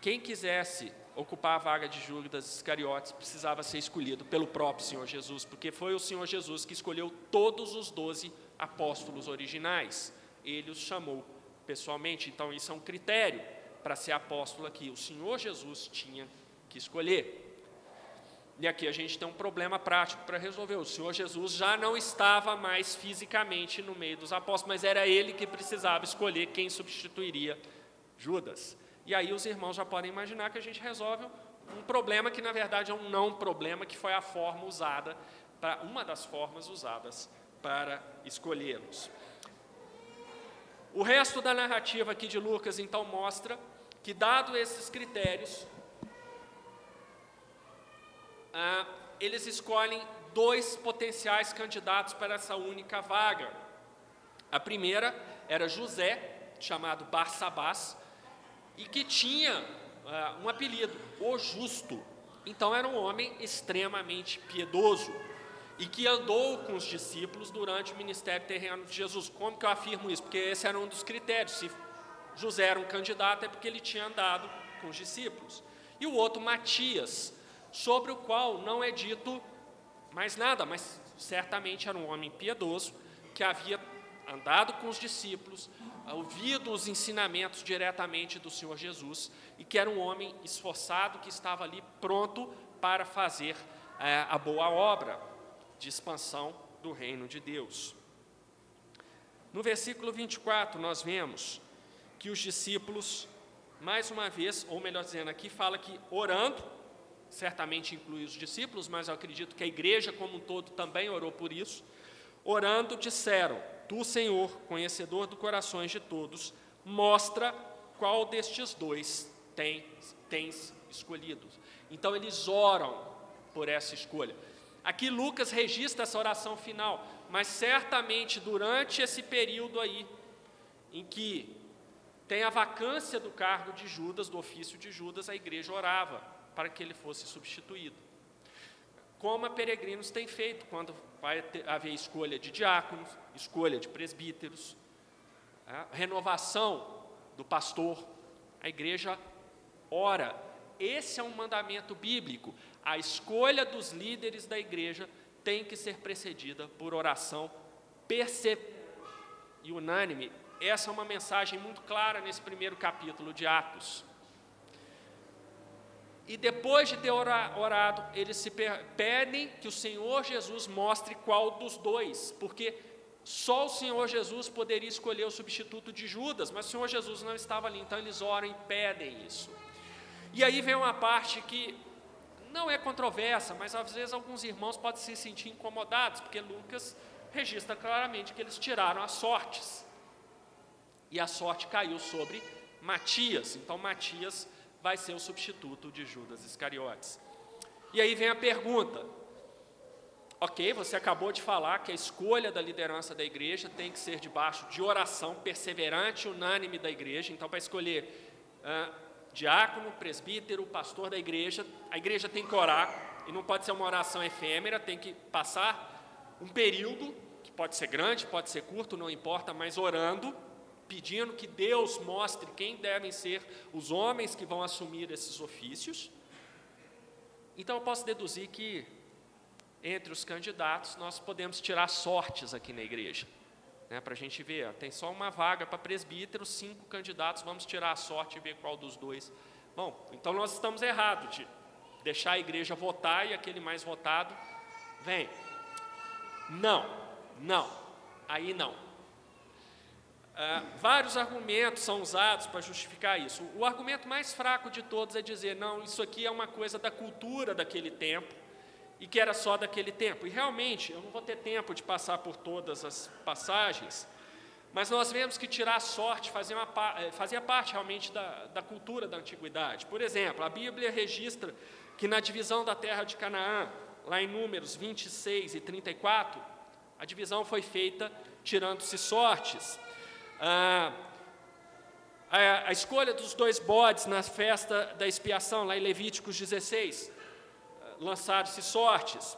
quem quisesse ocupar a vaga de Judas Iscariotes precisava ser escolhido pelo próprio Senhor Jesus, porque foi o Senhor Jesus que escolheu todos os doze apóstolos originais. Ele os chamou pessoalmente, então isso é um critério para ser apóstolo aqui. O Senhor Jesus tinha que escolher. E aqui a gente tem um problema prático para resolver. O Senhor Jesus já não estava mais fisicamente no meio dos apóstolos, mas era ele que precisava escolher quem substituiria Judas. E aí os irmãos já podem imaginar que a gente resolve um problema que na verdade é um não problema, que foi a forma usada para uma das formas usadas para escolhê-los. O resto da narrativa aqui de Lucas então mostra que dado esses critérios, ah, eles escolhem dois potenciais candidatos para essa única vaga. A primeira era José, chamado Barsabás, e que tinha ah, um apelido, o Justo. Então era um homem extremamente piedoso e que andou com os discípulos durante o ministério terreno de Jesus. Como que eu afirmo isso? Porque esse era um dos critérios. Se José era um candidato, é porque ele tinha andado com os discípulos. E o outro, Matias, sobre o qual não é dito mais nada, mas certamente era um homem piedoso que havia andado com os discípulos, ouvido os ensinamentos diretamente do Senhor Jesus e que era um homem esforçado que estava ali pronto para fazer é, a boa obra de expansão do reino de Deus. No versículo 24, nós vemos que os discípulos, mais uma vez, ou melhor dizendo, aqui fala que orando, certamente inclui os discípulos, mas eu acredito que a igreja como um todo também orou por isso. Orando, disseram: Tu, Senhor, conhecedor dos corações de todos, mostra qual destes dois tens, tens escolhido. Então eles oram por essa escolha. Aqui Lucas registra essa oração final, mas certamente durante esse período aí, em que tem a vacância do cargo de Judas, do ofício de Judas, a igreja orava para que ele fosse substituído. Como a peregrinos tem feito quando vai haver escolha de diáconos, escolha de presbíteros, renovação do pastor, a igreja ora. Esse é um mandamento bíblico. A escolha dos líderes da igreja tem que ser precedida por oração perce... e unânime. Essa é uma mensagem muito clara nesse primeiro capítulo de Atos. E depois de ter orado, eles se pedem que o Senhor Jesus mostre qual dos dois, porque só o Senhor Jesus poderia escolher o substituto de Judas, mas o Senhor Jesus não estava ali, então eles oram e pedem isso. E aí vem uma parte que não é controversa, mas às vezes alguns irmãos podem se sentir incomodados, porque Lucas registra claramente que eles tiraram as sortes. E a sorte caiu sobre Matias. Então Matias vai ser o substituto de Judas Iscariotes. E aí vem a pergunta: ok, você acabou de falar que a escolha da liderança da igreja tem que ser debaixo de oração perseverante, unânime da igreja. Então, para escolher ah, diácono, presbítero, pastor da igreja, a igreja tem que orar, e não pode ser uma oração efêmera, tem que passar um período, que pode ser grande, pode ser curto, não importa, mas orando pedindo que Deus mostre quem devem ser os homens que vão assumir esses ofícios. Então eu posso deduzir que entre os candidatos nós podemos tirar sortes aqui na igreja. Né, para a gente ver, tem só uma vaga para presbítero, cinco candidatos, vamos tirar a sorte e ver qual dos dois. Bom, então nós estamos errados de deixar a igreja votar e aquele mais votado vem. Não, não, aí não. ah, vários argumentos são usados para justificar isso. O argumento mais fraco de todos é dizer: não, isso aqui é uma coisa da cultura daquele tempo e que era só daquele tempo. E realmente, eu não vou ter tempo de passar por todas as passagens, mas nós vemos que tirar a sorte fazia, uma, eh, fazia parte realmente da, da cultura da antiguidade. Por exemplo, a Bíblia registra que na divisão da terra de Canaã, lá em Números 26 e 34, a divisão foi feita tirando-se sortes. Ah, a, a, escolha dos dois bodes na festa da expiação, lá em Levíticos 16, lançaram-se sortes.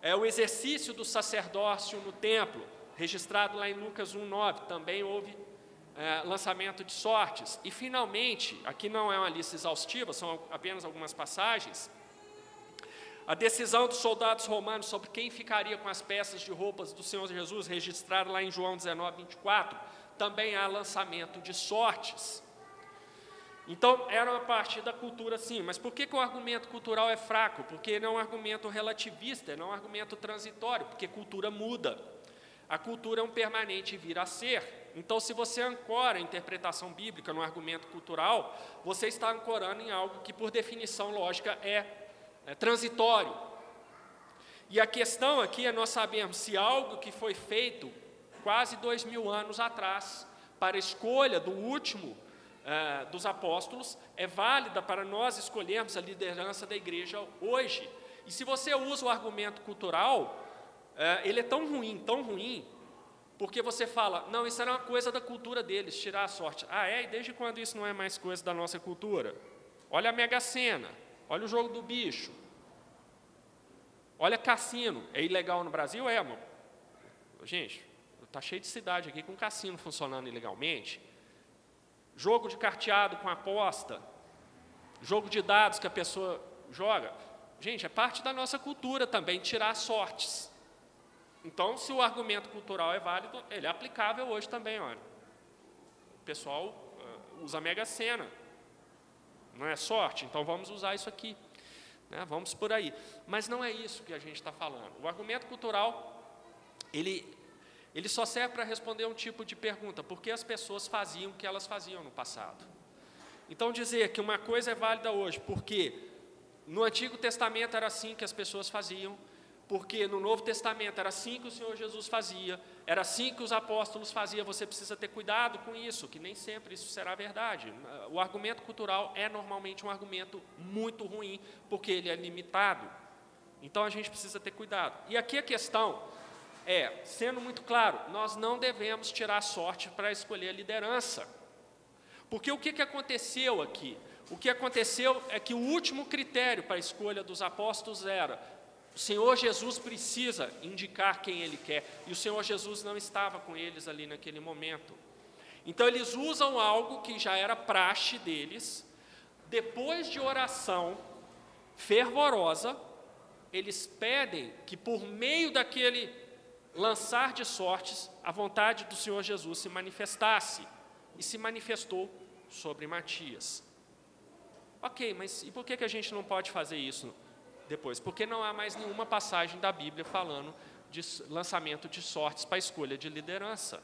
É, o exercício do sacerdócio no templo, registrado lá em Lucas 1,9, também houve é, lançamento de sortes. E, finalmente, aqui não é uma lista exaustiva, são apenas algumas passagens, a decisão dos soldados romanos sobre quem ficaria com as peças de roupas do Senhor Jesus, registrado lá em João 19, 24, também há lançamento de sortes. Então, era uma parte da cultura, sim, mas por que, que o argumento cultural é fraco? Porque ele é um argumento relativista, não é um argumento transitório, porque cultura muda. A cultura é um permanente vir a ser. Então, se você ancora a interpretação bíblica no argumento cultural, você está ancorando em algo que, por definição lógica, é, é transitório. E a questão aqui é nós sabermos se algo que foi feito quase dois mil anos atrás, para escolha do último eh, dos apóstolos, é válida para nós escolhermos a liderança da igreja hoje. E se você usa o argumento cultural, eh, ele é tão ruim, tão ruim, porque você fala, não, isso era uma coisa da cultura deles, tirar a sorte. Ah, é? E desde quando isso não é mais coisa da nossa cultura? Olha a Mega Sena, olha o jogo do bicho, olha cassino. É ilegal no Brasil? É, amor. Gente, Está cheio de cidade aqui com cassino funcionando ilegalmente. Jogo de carteado com aposta. Jogo de dados que a pessoa joga. Gente, é parte da nossa cultura também tirar sortes. Então, se o argumento cultural é válido, ele é aplicável hoje também. Olha. O pessoal uh, usa a Mega Sena. Não é sorte? Então vamos usar isso aqui. Né? Vamos por aí. Mas não é isso que a gente está falando. O argumento cultural, ele ele só serve para responder um tipo de pergunta: por que as pessoas faziam o que elas faziam no passado? Então, dizer que uma coisa é válida hoje, porque no Antigo Testamento era assim que as pessoas faziam, porque no Novo Testamento era assim que o Senhor Jesus fazia, era assim que os apóstolos faziam, você precisa ter cuidado com isso, que nem sempre isso será verdade. O argumento cultural é normalmente um argumento muito ruim, porque ele é limitado. Então a gente precisa ter cuidado. E aqui a questão é, sendo muito claro, nós não devemos tirar sorte para escolher a liderança. Porque o que, que aconteceu aqui? O que aconteceu é que o último critério para a escolha dos apóstolos era: o Senhor Jesus precisa indicar quem ele quer, e o Senhor Jesus não estava com eles ali naquele momento. Então, eles usam algo que já era praxe deles, depois de oração fervorosa, eles pedem que por meio daquele lançar de sortes, a vontade do Senhor Jesus se manifestasse. E se manifestou sobre Matias. Ok, mas e por que, que a gente não pode fazer isso depois? Porque não há mais nenhuma passagem da Bíblia falando de lançamento de sortes para a escolha de liderança.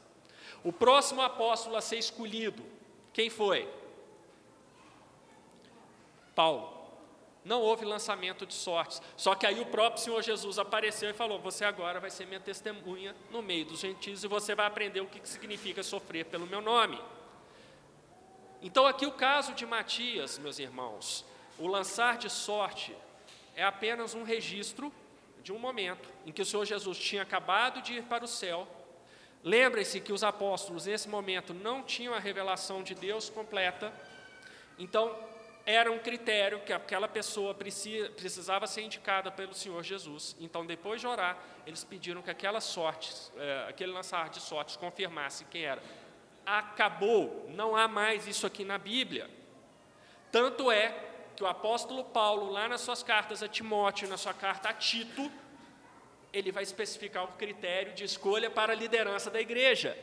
O próximo apóstolo a ser escolhido, quem foi? Paulo não houve lançamento de sortes. Só que aí o próprio Senhor Jesus apareceu e falou: Você agora vai ser minha testemunha no meio dos gentios e você vai aprender o que significa sofrer pelo meu nome. Então, aqui o caso de Matias, meus irmãos, o lançar de sorte é apenas um registro de um momento em que o Senhor Jesus tinha acabado de ir para o céu. Lembrem-se que os apóstolos, nesse momento, não tinham a revelação de Deus completa. Então, era um critério que aquela pessoa precisava ser indicada pelo Senhor Jesus. Então, depois de orar, eles pediram que aquela sorte, é, aquele lançar de sortes confirmasse quem era. Acabou, não há mais isso aqui na Bíblia. Tanto é que o apóstolo Paulo, lá nas suas cartas a Timóteo, na sua carta a Tito, ele vai especificar o critério de escolha para a liderança da igreja.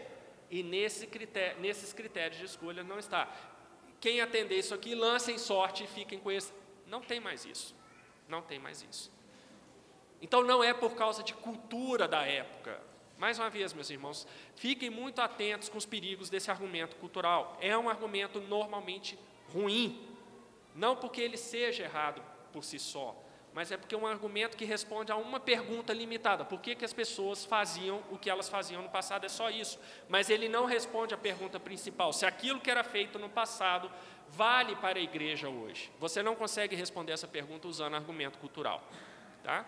E nesse critério, nesses critérios de escolha não está. Quem atender isso aqui, lancem sorte e fiquem com esse. Não tem mais isso. Não tem mais isso. Então não é por causa de cultura da época, mais uma vez, meus irmãos, fiquem muito atentos com os perigos desse argumento cultural. É um argumento normalmente ruim, não porque ele seja errado por si só, mas é porque é um argumento que responde a uma pergunta limitada: por que, que as pessoas faziam o que elas faziam no passado? É só isso. Mas ele não responde à pergunta principal: se aquilo que era feito no passado vale para a igreja hoje. Você não consegue responder essa pergunta usando argumento cultural. Tá?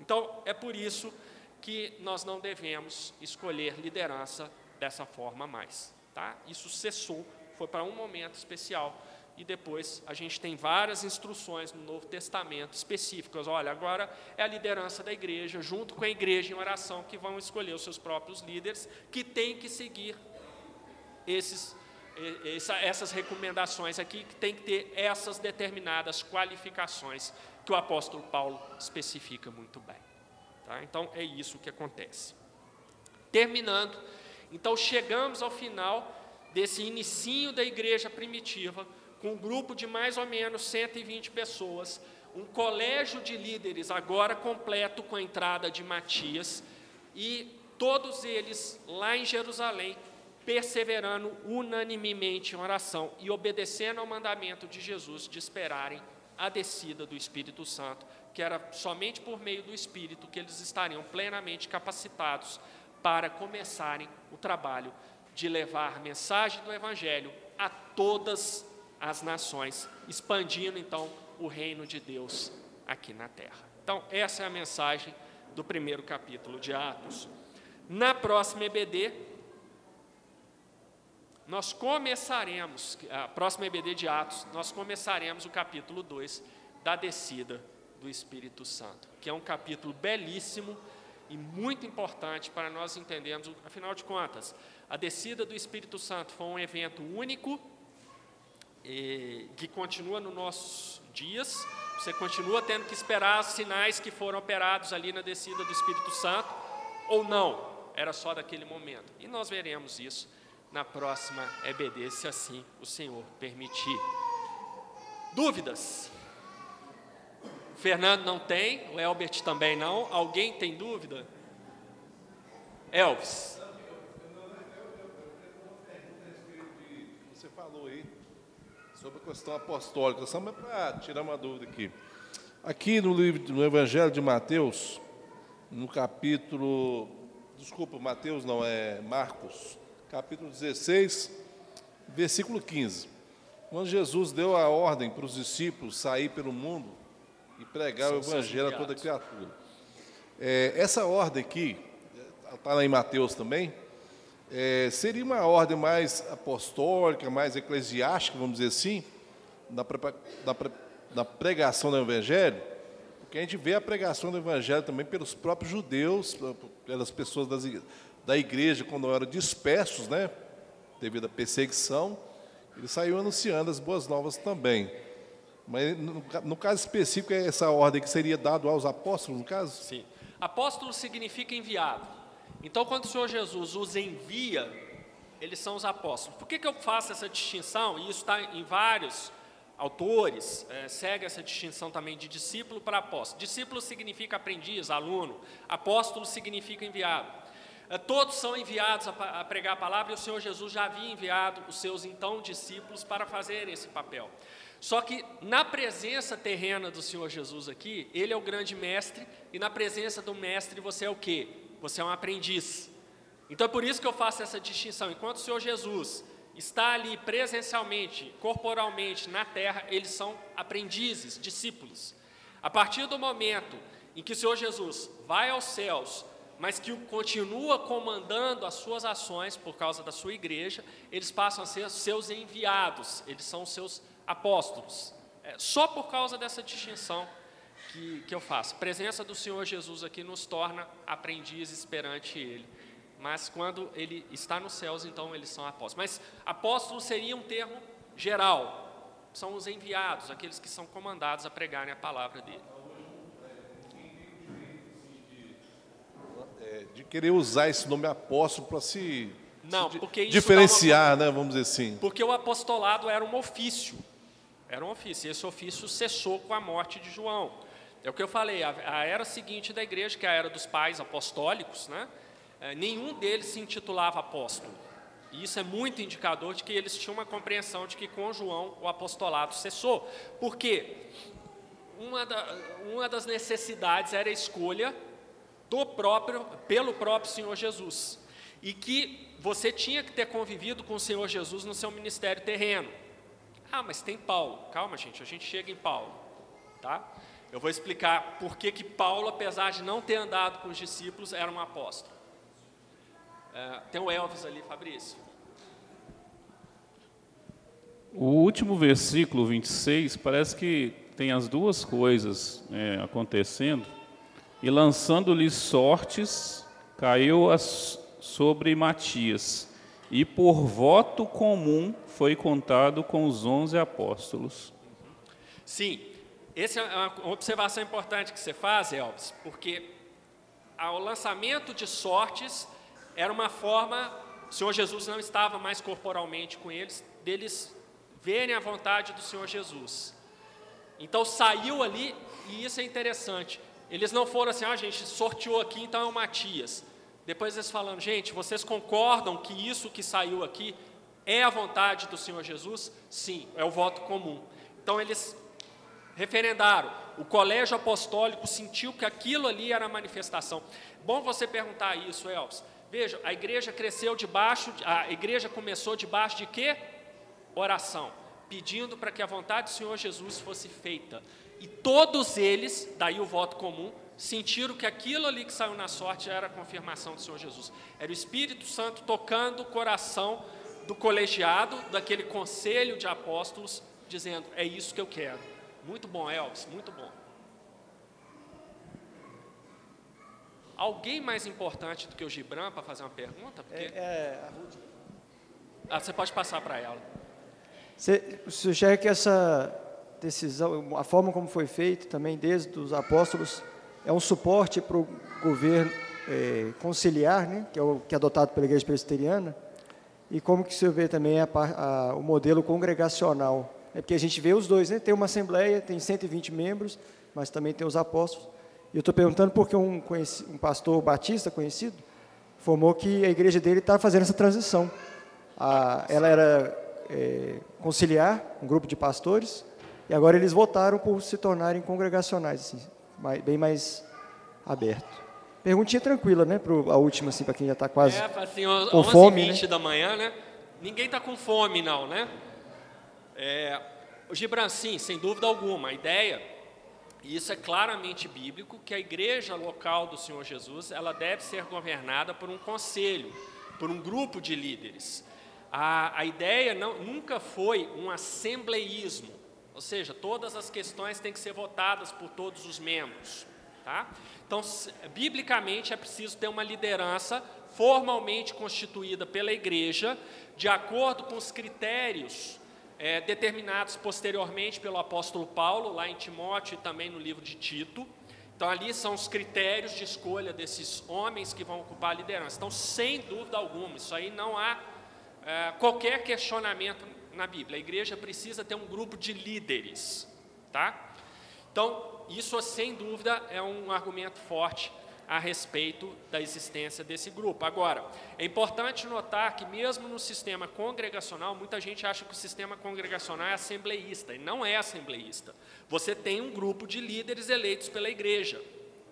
Então, é por isso que nós não devemos escolher liderança dessa forma mais. Tá? Isso cessou, foi para um momento especial e depois a gente tem várias instruções no Novo Testamento específicas. Olha, agora é a liderança da igreja, junto com a igreja em oração, que vão escolher os seus próprios líderes, que têm que seguir esses, essas recomendações aqui, que tem que ter essas determinadas qualificações que o apóstolo Paulo especifica muito bem. Tá? Então é isso que acontece. Terminando, então chegamos ao final desse inicinho da igreja primitiva com um grupo de mais ou menos 120 pessoas, um colégio de líderes agora completo com a entrada de Matias, e todos eles lá em Jerusalém, perseverando unanimemente em oração e obedecendo ao mandamento de Jesus de esperarem a descida do Espírito Santo, que era somente por meio do Espírito que eles estariam plenamente capacitados para começarem o trabalho de levar a mensagem do Evangelho a todas as nações, expandindo então o reino de Deus aqui na terra. Então, essa é a mensagem do primeiro capítulo de Atos. Na próxima EBD, nós começaremos, a próxima EBD de Atos, nós começaremos o capítulo 2 da descida do Espírito Santo, que é um capítulo belíssimo e muito importante para nós entendermos, afinal de contas, a descida do Espírito Santo foi um evento único e, que continua nos nossos dias. Você continua tendo que esperar os sinais que foram operados ali na descida do Espírito Santo, ou não, era só daquele momento. E nós veremos isso na próxima EBD, se assim o Senhor permitir. Dúvidas? O Fernando não tem, o Elbert também não. Alguém tem dúvida? Elvis. Sobre a questão apostólica, só para tirar uma dúvida aqui. Aqui no livro, no Evangelho de Mateus, no capítulo, desculpa, Mateus não, é Marcos, capítulo 16, versículo 15. Quando Jesus deu a ordem para os discípulos sair pelo mundo e pregar São o Evangelho a toda criatura. É, essa ordem aqui, está lá em Mateus também, é, seria uma ordem mais apostólica, mais eclesiástica, vamos dizer assim, na, pregação do Evangelho, porque a gente vê a pregação do Evangelho também pelos próprios judeus, pelas pessoas das, da igreja, quando eram dispersos, né, devido à perseguição, ele saiu anunciando as boas novas também. Mas no, no caso específico, é essa ordem que seria dada aos apóstolos, no caso? Sim. Apóstolo significa enviado. Então, quando o Senhor Jesus os envia, eles são os apóstolos. Por que, que eu faço essa distinção? E isso está em vários autores, é, segue essa distinção também de discípulo para apóstolo. Discípulo significa aprendiz, aluno, apóstolo significa enviado. É, todos são enviados a, a pregar a palavra e o Senhor Jesus já havia enviado os seus então discípulos para fazer esse papel. Só que na presença terrena do Senhor Jesus aqui, ele é o grande mestre, e na presença do mestre você é o quê? Você é um aprendiz. Então é por isso que eu faço essa distinção. Enquanto o Senhor Jesus está ali presencialmente, corporalmente na terra, eles são aprendizes, discípulos. A partir do momento em que o Senhor Jesus vai aos céus, mas que continua comandando as suas ações por causa da sua igreja, eles passam a ser seus enviados, eles são seus apóstolos. É, só por causa dessa distinção que, que eu faço. A presença do Senhor Jesus aqui nos torna aprendizes perante Ele. Mas quando Ele está nos céus, então eles são apóstolos. Mas apóstolo seria um termo geral. São os enviados, aqueles que são comandados a pregarem a palavra dele. É, de querer usar esse nome apóstolo para se, Não, se porque diferenciar, uma... né, vamos dizer assim. Porque o apostolado era um ofício. Era um ofício. E esse ofício cessou com a morte de João. É o que eu falei, a, a era seguinte da igreja, que é a era dos pais apostólicos, né? é, nenhum deles se intitulava apóstolo. E isso é muito indicador de que eles tinham uma compreensão de que com João o apostolado cessou. Por quê? Uma, da, uma das necessidades era a escolha do próprio, pelo próprio Senhor Jesus. E que você tinha que ter convivido com o Senhor Jesus no seu ministério terreno. Ah, mas tem Paulo. Calma, gente, a gente chega em Paulo. Tá? Eu vou explicar por que, que Paulo, apesar de não ter andado com os discípulos, era um apóstolo. É, tem o Elvis ali, Fabrício. O último versículo 26 parece que tem as duas coisas é, acontecendo. E lançando-lhe sortes, caiu as, sobre Matias, e por voto comum foi contado com os onze apóstolos. Sim, essa é uma observação importante que você faz, Elvis, porque o lançamento de sortes era uma forma, o Senhor Jesus não estava mais corporalmente com eles, deles verem a vontade do Senhor Jesus. Então saiu ali, e isso é interessante. Eles não foram assim, ah, gente, sorteou aqui, então é o Matias. Depois eles falando, gente, vocês concordam que isso que saiu aqui é a vontade do Senhor Jesus? Sim, é o voto comum. Então eles referendaram. O colégio apostólico sentiu que aquilo ali era manifestação. Bom você perguntar isso, Elvis. Veja, a igreja cresceu debaixo, a igreja começou debaixo de quê? Oração, pedindo para que a vontade do Senhor Jesus fosse feita. E todos eles, daí o voto comum, sentiram que aquilo ali que saiu na sorte era a confirmação do Senhor Jesus. Era o Espírito Santo tocando o coração do colegiado, daquele conselho de apóstolos, dizendo: É isso que eu quero. Muito bom, Elvis, muito bom. Alguém mais importante do que o Gibran para fazer uma pergunta? Porque... É, é, a Ruth. Ah, você pode passar para ela. Você sugere que essa decisão, a forma como foi feito também desde os apóstolos, é um suporte para o governo é, conciliar, né, que é o que é adotado pela Igreja Presbiteriana, e como que você vê também a, a, o modelo congregacional. É porque a gente vê os dois, né? Tem uma assembleia, tem 120 membros, mas também tem os apóstolos. E eu estou perguntando porque um, conheci, um pastor batista conhecido formou que a igreja dele está fazendo essa transição. A, ela era é, conciliar, um grupo de pastores, e agora eles votaram por se tornarem congregacionais, assim, mais, bem mais aberto. Perguntinha tranquila, né? Pro, a última, assim, para quem já está quase é, assim, com fome. 20 né? da manhã, né? Ninguém está com fome, não, né? É, o Gibran, sim, sem dúvida alguma, a ideia, e isso é claramente bíblico, que a igreja local do Senhor Jesus, ela deve ser governada por um conselho, por um grupo de líderes. A, a ideia não, nunca foi um assembleísmo, ou seja, todas as questões têm que ser votadas por todos os membros. Tá? Então, biblicamente, é preciso ter uma liderança formalmente constituída pela igreja, de acordo com os critérios é, determinados posteriormente pelo apóstolo Paulo, lá em Timóteo e também no livro de Tito. Então, ali são os critérios de escolha desses homens que vão ocupar a liderança. Então, sem dúvida alguma, isso aí não há é, qualquer questionamento na Bíblia. A igreja precisa ter um grupo de líderes. Tá? Então, isso, sem dúvida, é um argumento forte a respeito da existência desse grupo. Agora, é importante notar que, mesmo no sistema congregacional, muita gente acha que o sistema congregacional é assembleísta, e não é assembleísta. Você tem um grupo de líderes eleitos pela igreja.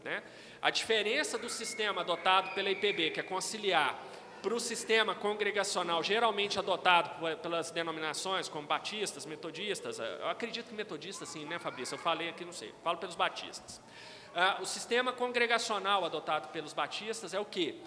Né? A diferença do sistema adotado pela IPB, que é conciliar para o sistema congregacional geralmente adotado pelas denominações como batistas, metodistas, eh, eu acredito que metodistas sim, né Fabrício? Eu falei aqui, não sei, falo pelos batistas. Ah, o sistema congregacional adotado pelos batistas é o que?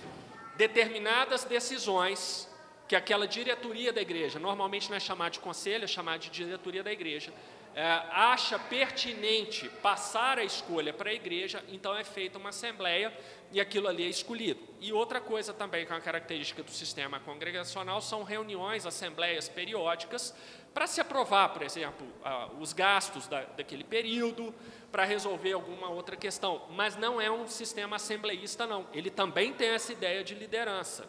Determinadas decisões que aquela diretoria da igreja, normalmente não é chamada de conselho, é chamada de diretoria da igreja, é, acha pertinente passar a escolha para a igreja, então é feita uma assembleia e aquilo ali é escolhido. E outra coisa também que é uma característica do sistema congregacional são reuniões, assembleias periódicas, para se aprovar, por exemplo, os gastos da, daquele período, para resolver alguma outra questão. Mas não é um sistema assembleísta, não. Ele também tem essa ideia de liderança.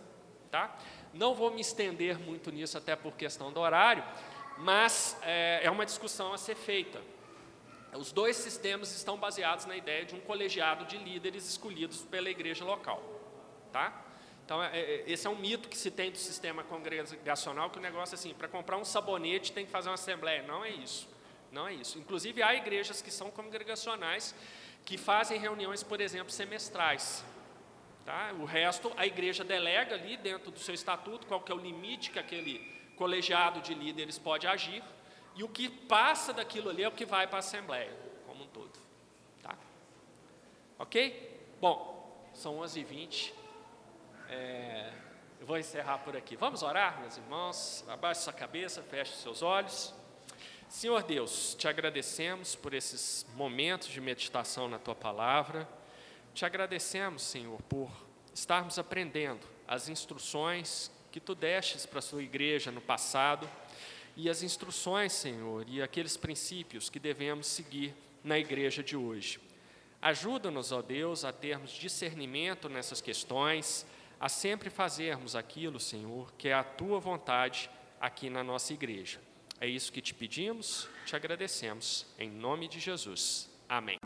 Tá? Não vou me estender muito nisso, até por questão do horário, mas é, é uma discussão a ser feita. Os dois sistemas estão baseados na ideia de um colegiado de líderes escolhidos pela igreja local. Tá? Então, é, é, esse é um mito que se tem do sistema congregacional, que o negócio é assim, para comprar um sabonete tem que fazer uma assembleia. Não é isso. Não é isso. Inclusive, há igrejas que são congregacionais que fazem reuniões, por exemplo, semestrais. Tá? O resto, a igreja delega ali dentro do seu estatuto qual que é o limite que aquele colegiado de líderes pode agir, e o que passa daquilo ali é o que vai para a Assembleia, como um todo. Tá? Ok? Bom, são 11h20. É, eu vou encerrar por aqui. Vamos orar, meus irmãos? Abaixe sua cabeça, feche seus olhos. Senhor Deus, te agradecemos por esses momentos de meditação na tua palavra. Te agradecemos, Senhor, por estarmos aprendendo as instruções que tu destes para a sua igreja no passado e as instruções, Senhor, e aqueles princípios que devemos seguir na igreja de hoje. Ajuda-nos, ó Deus, a termos discernimento nessas questões, a sempre fazermos aquilo, Senhor, que é a tua vontade aqui na nossa igreja. É isso que te pedimos, te agradecemos, em nome de Jesus. Amém.